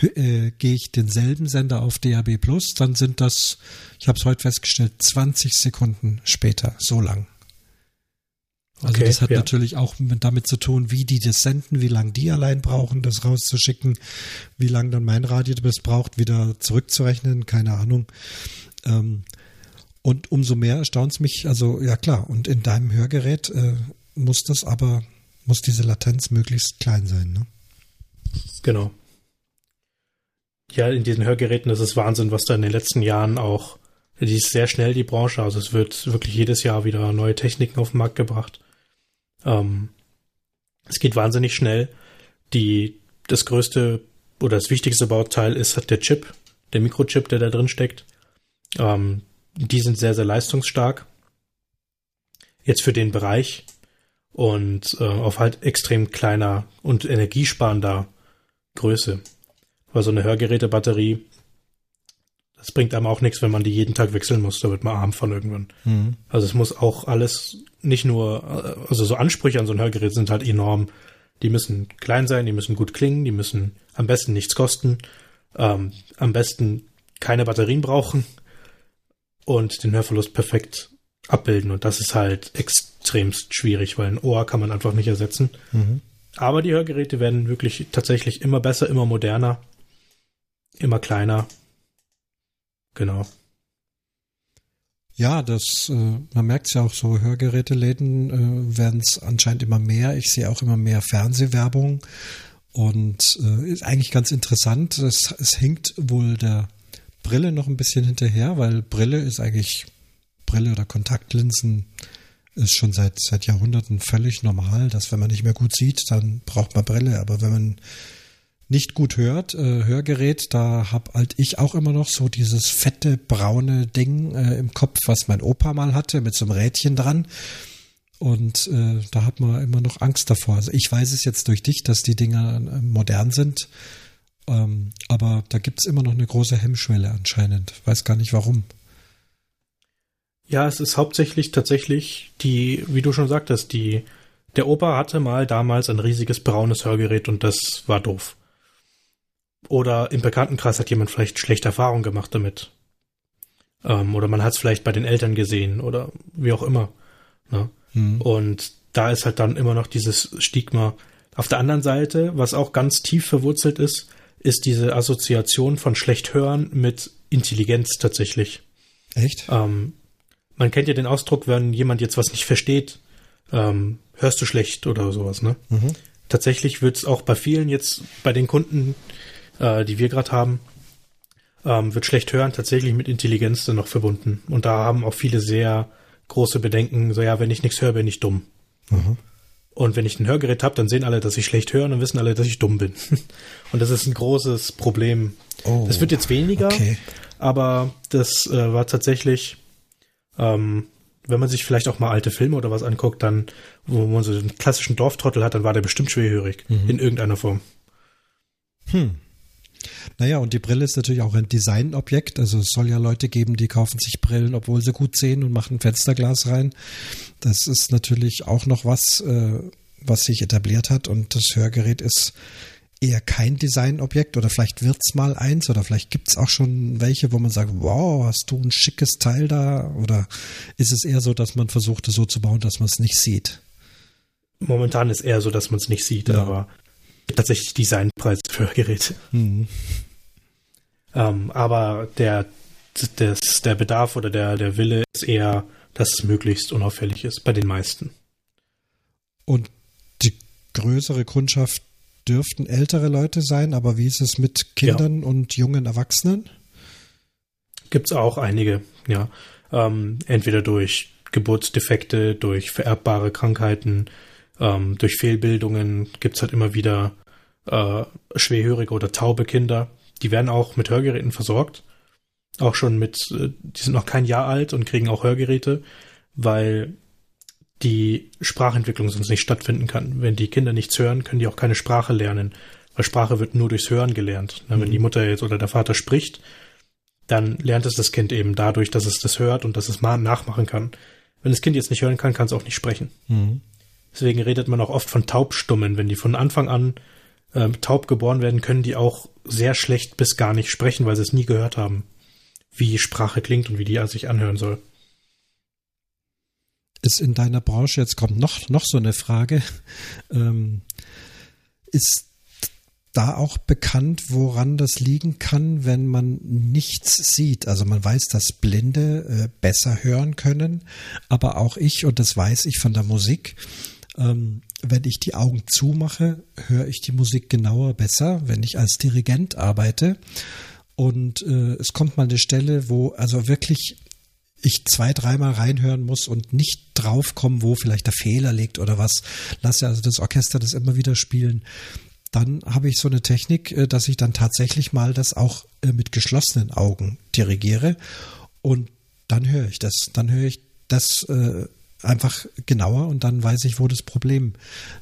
Äh, gehe ich denselben Sender auf DAB Plus, dann sind das, ich habe es heute festgestellt, 20 Sekunden später, so lang. Also okay, das hat ja. natürlich auch damit zu tun, wie die das senden, wie lange die allein brauchen, das rauszuschicken, wie lange dann mein Radio das braucht, wieder zurückzurechnen, keine Ahnung. Ähm, und umso mehr erstaunt es mich, also ja klar, und in deinem Hörgerät äh, muss das aber, muss diese Latenz möglichst klein sein, ne? Genau. Ja, in diesen Hörgeräten ist es Wahnsinn, was da in den letzten Jahren auch, die ist sehr schnell, die Branche, also es wird wirklich jedes Jahr wieder neue Techniken auf den Markt gebracht. Ähm, Es geht wahnsinnig schnell. Die, das größte oder das wichtigste Bauteil ist halt der Chip, der Mikrochip, der da drin steckt. Ähm, die sind sehr, sehr leistungsstark. Jetzt für den Bereich und äh, auf halt extrem kleiner und energiesparender Größe. Weil so eine Hörgerätebatterie, das bringt einem auch nichts, wenn man die jeden Tag wechseln muss, da wird man arm von irgendwann. Mhm. Also es muss auch alles nicht nur, also so Ansprüche an so ein Hörgerät sind halt enorm. Die müssen klein sein, die müssen gut klingen, die müssen am besten nichts kosten, ähm, am besten keine Batterien brauchen und den Hörverlust perfekt abbilden. Und das ist halt extremst schwierig, weil ein Ohr kann man einfach nicht ersetzen. Mhm. Aber die Hörgeräte werden wirklich tatsächlich immer besser, immer moderner, immer kleiner. Genau. Ja, das, äh, man merkt es ja auch so, Hörgeräteläden äh, werden es anscheinend immer mehr. Ich sehe auch immer mehr Fernsehwerbung und äh, ist eigentlich ganz interessant. Es, es hinkt wohl der Brille noch ein bisschen hinterher, weil Brille ist eigentlich, Brille oder Kontaktlinsen ist schon seit, seit Jahrhunderten völlig normal, dass wenn man nicht mehr gut sieht, dann braucht man Brille. Aber wenn man nicht gut hört, äh, Hörgerät, da hab halt ich auch immer noch so dieses fette braune Ding äh, im Kopf, was mein Opa mal hatte, mit so einem Rädchen dran. Und äh, da hat man immer noch Angst davor. Also ich weiß es jetzt durch dich, dass die Dinger äh, modern sind. Ähm, aber da gibt es immer noch eine große Hemmschwelle anscheinend. Weiß gar nicht warum. Ja, es ist hauptsächlich tatsächlich die, wie du schon sagtest, die, der Opa hatte mal damals ein riesiges braunes Hörgerät und das war doof. Oder im Bekanntenkreis hat jemand vielleicht schlechte Erfahrungen gemacht damit. Ähm, oder man hat es vielleicht bei den Eltern gesehen oder wie auch immer. Ne? Mhm. Und da ist halt dann immer noch dieses Stigma. Auf der anderen Seite, was auch ganz tief verwurzelt ist, ist diese Assoziation von schlecht hören mit Intelligenz tatsächlich. Echt? Ähm, man kennt ja den Ausdruck, wenn jemand jetzt was nicht versteht, ähm, hörst du schlecht oder sowas, ne? Mhm. Tatsächlich wird es auch bei vielen jetzt, bei den Kunden, äh, die wir gerade haben, ähm, wird schlecht hören tatsächlich mit Intelligenz dann noch verbunden. Und da haben auch viele sehr große Bedenken, so ja, wenn ich nichts höre, bin ich dumm. Mhm. Und wenn ich ein Hörgerät habe, dann sehen alle, dass ich schlecht höre und wissen alle, dass ich dumm bin. und das ist ein großes Problem. Oh, das wird jetzt weniger, okay. aber das äh, war tatsächlich ähm, wenn man sich vielleicht auch mal alte Filme oder was anguckt, dann, wo man so einen klassischen Dorftrottel hat, dann war der bestimmt schwerhörig. Mhm. In irgendeiner Form. Hm. Naja, und die Brille ist natürlich auch ein Designobjekt. Also es soll ja Leute geben, die kaufen sich Brillen, obwohl sie gut sehen und machen Fensterglas rein. Das ist natürlich auch noch was, äh, was sich etabliert hat. Und das Hörgerät ist eher kein Designobjekt oder vielleicht wird's mal eins oder vielleicht gibt's auch schon welche, wo man sagt, wow, hast du ein schickes Teil da? Oder ist es eher so, dass man versucht, es so zu bauen, dass man es nicht sieht? Momentan ist eher so, dass man es nicht sieht, ja. aber tatsächlich Designpreis für Geräte. Mhm. Ähm, aber der, des, der Bedarf oder der, der Wille ist eher, dass es möglichst unauffällig ist, bei den meisten. Und die größere Kundschaft dürften ältere Leute sein, aber wie ist es mit Kindern ja. und jungen Erwachsenen? Gibt es auch einige, ja. Ähm, entweder durch Geburtsdefekte, durch vererbbare Krankheiten, ähm, durch Fehlbildungen gibt es halt immer wieder äh, schwerhörige oder taube Kinder. Die werden auch mit Hörgeräten versorgt. Auch schon mit, äh, die sind noch kein Jahr alt und kriegen auch Hörgeräte, weil die Sprachentwicklung sonst nicht stattfinden kann. Wenn die Kinder nichts hören, können die auch keine Sprache lernen, weil Sprache wird nur durchs Hören gelernt. Mhm. Wenn die Mutter jetzt oder der Vater spricht, dann lernt es das Kind eben dadurch, dass es das hört und dass es mal nachmachen kann. Wenn das Kind jetzt nicht hören kann, kann es auch nicht sprechen. Mhm. Deswegen redet man auch oft von Taubstummen. Wenn die von Anfang an äh, taub geboren werden, können die auch sehr schlecht bis gar nicht sprechen, weil sie es nie gehört haben, wie Sprache klingt und wie die sich anhören soll ist in deiner Branche, jetzt kommt noch, noch so eine Frage, ähm, ist da auch bekannt, woran das liegen kann, wenn man nichts sieht? Also man weiß, dass Blinde äh, besser hören können, aber auch ich, und das weiß ich von der Musik, ähm, wenn ich die Augen zumache, höre ich die Musik genauer besser, wenn ich als Dirigent arbeite. Und äh, es kommt mal eine Stelle, wo also wirklich ich zwei, dreimal reinhören muss und nicht draufkomme, wo vielleicht der Fehler liegt oder was. Lasse also das Orchester das immer wieder spielen. Dann habe ich so eine Technik, äh, dass ich dann tatsächlich mal das auch äh, mit geschlossenen Augen dirigiere und dann höre ich das. Dann höre ich das äh, einfach genauer und dann weiß ich, wo das Problem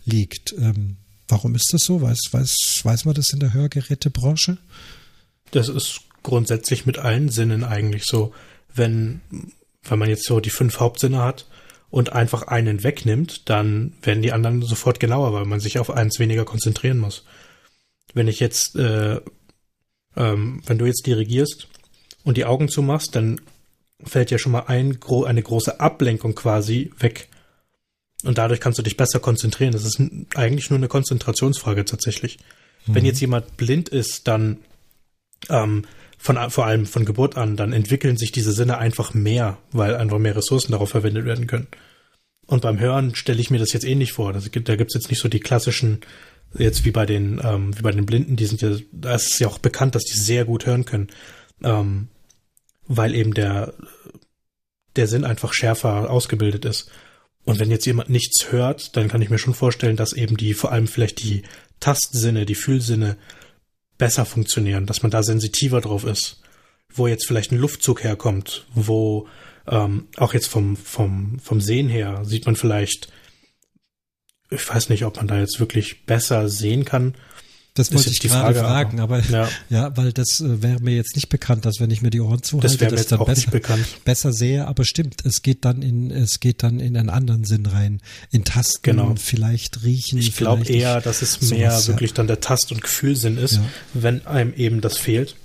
liegt. Ähm, warum ist das so? Weiß, weiß, weiß man das in der Hörgerätebranche? Das ist grundsätzlich mit allen Sinnen eigentlich so. Wenn, wenn man jetzt so die fünf Hauptsinne hat und einfach einen wegnimmt, dann werden die anderen sofort genauer, weil man sich auf eins weniger konzentrieren muss. Wenn ich jetzt, äh, ähm, wenn du jetzt dirigierst und die Augen zumachst, dann fällt ja schon mal ein, eine große Ablenkung quasi weg. Und dadurch kannst du dich besser konzentrieren. Das ist eigentlich nur eine Konzentrationsfrage tatsächlich. Mhm. Wenn jetzt jemand blind ist, dann ähm, von, vor allem von Geburt an, dann entwickeln sich diese Sinne einfach mehr, weil einfach mehr Ressourcen darauf verwendet werden können. Und beim Hören stelle ich mir das jetzt ähnlich vor. Das gibt, da gibt's jetzt nicht so die klassischen, jetzt wie bei den, ähm, wie bei den Blinden, die sind ja, da ist es ja auch bekannt, dass die sehr gut hören können. Ähm, weil eben der, der Sinn einfach schärfer ausgebildet ist. Und wenn jetzt jemand nichts hört, dann kann ich mir schon vorstellen, dass eben die, vor allem vielleicht die Tastsinne, die Fühlsinne besser funktionieren, dass man da sensitiver drauf ist. Wo jetzt vielleicht ein Luftzug herkommt, wo ähm, auch jetzt vom, vom, vom Sehen her sieht man vielleicht, ich weiß nicht, ob man da jetzt wirklich besser sehen kann, das wollte ich gerade Frage, fragen, aber ja. ja, weil das äh, wäre mir jetzt nicht bekannt, dass wenn ich mir die Ohren zuhalte, das wäre mir jetzt dann auch besser, nicht bekannt. besser sehe, aber stimmt, es geht dann in es geht dann in einen anderen Sinn rein, in Tasten, genau. vielleicht riechen. Ich glaube eher, dass es mehr sowas, wirklich ja. dann der Tast- und Gefühlsinn ist, ja. wenn einem eben das fehlt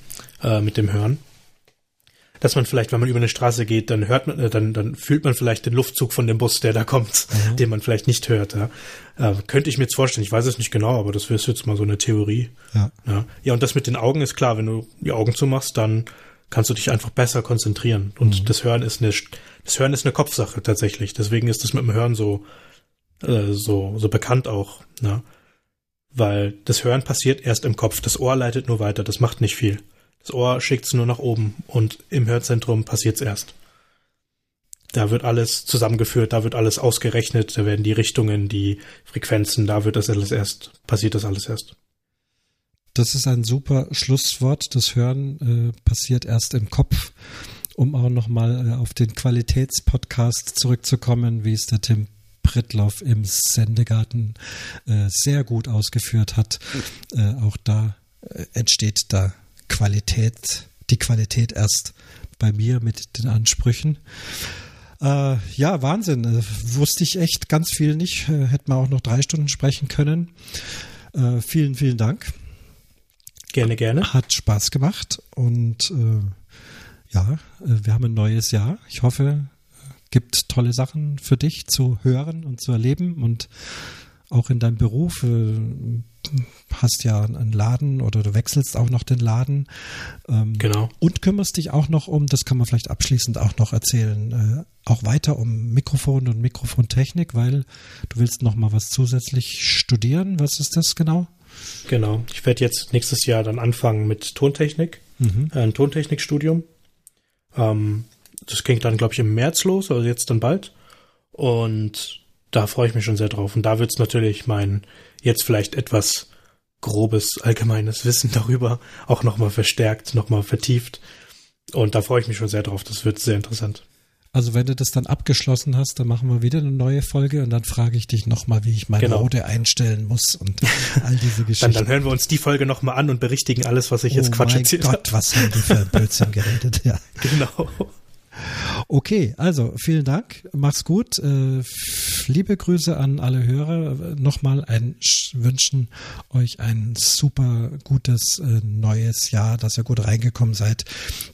äh, mit dem Hören dass man vielleicht, wenn man über eine Straße geht, dann hört man, äh, dann, dann fühlt man vielleicht den Luftzug von dem Bus, der da kommt, mhm. den man vielleicht nicht hört. Ja. Äh, könnte ich mir jetzt vorstellen, ich weiß es nicht genau, aber das ist jetzt mal so eine Theorie. Ja. ja. Ja, und das mit den Augen ist klar, wenn du die Augen zumachst, dann kannst du dich einfach besser konzentrieren. Und mhm. das Hören ist eine, das Hören ist eine Kopfsache tatsächlich. Deswegen ist das mit dem Hören so, äh, so, so bekannt auch. Ne? Weil das Hören passiert erst im Kopf. Das Ohr leitet nur weiter. Das macht nicht viel. Das Ohr schickt es nur nach oben und im Hörzentrum passiert es erst. Da wird alles zusammengeführt, da wird alles ausgerechnet, da werden die Richtungen, die Frequenzen, da wird das alles erst, passiert das alles erst. Das ist ein super Schlusswort. Das Hören äh, passiert erst im Kopf. Um auch nochmal äh, auf den Qualitätspodcast zurückzukommen, wie es der Tim Prittloff im Sendegarten äh, sehr gut ausgeführt hat. Äh, auch da äh, entsteht da Qualität, die Qualität erst bei mir mit den Ansprüchen. Äh, ja, Wahnsinn. Äh, wusste ich echt ganz viel nicht. Äh, hätten wir auch noch drei Stunden sprechen können. Äh, vielen, vielen Dank. Gerne, gerne. Hat Spaß gemacht und äh, ja, wir haben ein neues Jahr. Ich hoffe, gibt tolle Sachen für dich zu hören und zu erleben und auch in deinem Beruf hast ja einen Laden oder du wechselst auch noch den Laden. Ähm, genau. Und kümmerst dich auch noch um, das kann man vielleicht abschließend auch noch erzählen, äh, auch weiter um Mikrofon und Mikrofontechnik, weil du willst noch mal was zusätzlich studieren. Was ist das genau? Genau. Ich werde jetzt nächstes Jahr dann anfangen mit Tontechnik, mhm. äh, ein Tontechnikstudium. Ähm, das ging dann, glaube ich, im März los, also jetzt dann bald. Und da freue ich mich schon sehr drauf. Und da wird es natürlich mein jetzt vielleicht etwas grobes allgemeines Wissen darüber auch nochmal verstärkt, nochmal vertieft. Und da freue ich mich schon sehr drauf. Das wird sehr interessant. Also wenn du das dann abgeschlossen hast, dann machen wir wieder eine neue Folge und dann frage ich dich nochmal, wie ich meine genau. Rode einstellen muss und all diese Geschichten. dann, dann hören wir uns die Folge nochmal an und berichtigen alles, was ich jetzt oh Quatsch erzählt habe. Gott, was haben die für ein Blödsinn geredet, ja. Genau. Okay, also vielen Dank, mach's gut. Äh, liebe Grüße an alle Hörer. Nochmal ein wünschen euch ein super gutes äh, neues Jahr, dass ihr gut reingekommen seid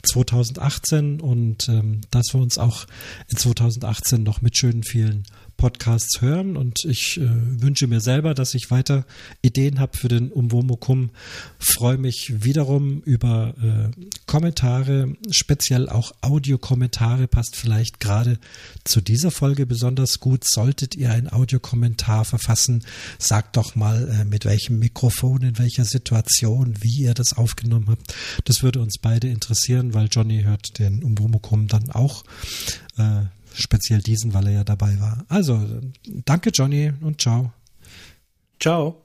2018 und ähm, dass wir uns auch in 2018 noch mit schönen vielen Podcasts hören und ich äh, wünsche mir selber, dass ich weiter Ideen habe für den Umwomukum. Freue mich wiederum über äh, Kommentare, speziell auch Audiokommentare, passt vielleicht gerade zu dieser Folge besonders gut. Solltet ihr einen Audiokommentar verfassen, sagt doch mal, äh, mit welchem Mikrofon, in welcher Situation, wie ihr das aufgenommen habt. Das würde uns beide interessieren, weil Johnny hört den Umwomukum dann auch speziell diesen, weil er ja dabei war. Also, danke Johnny und ciao. Ciao.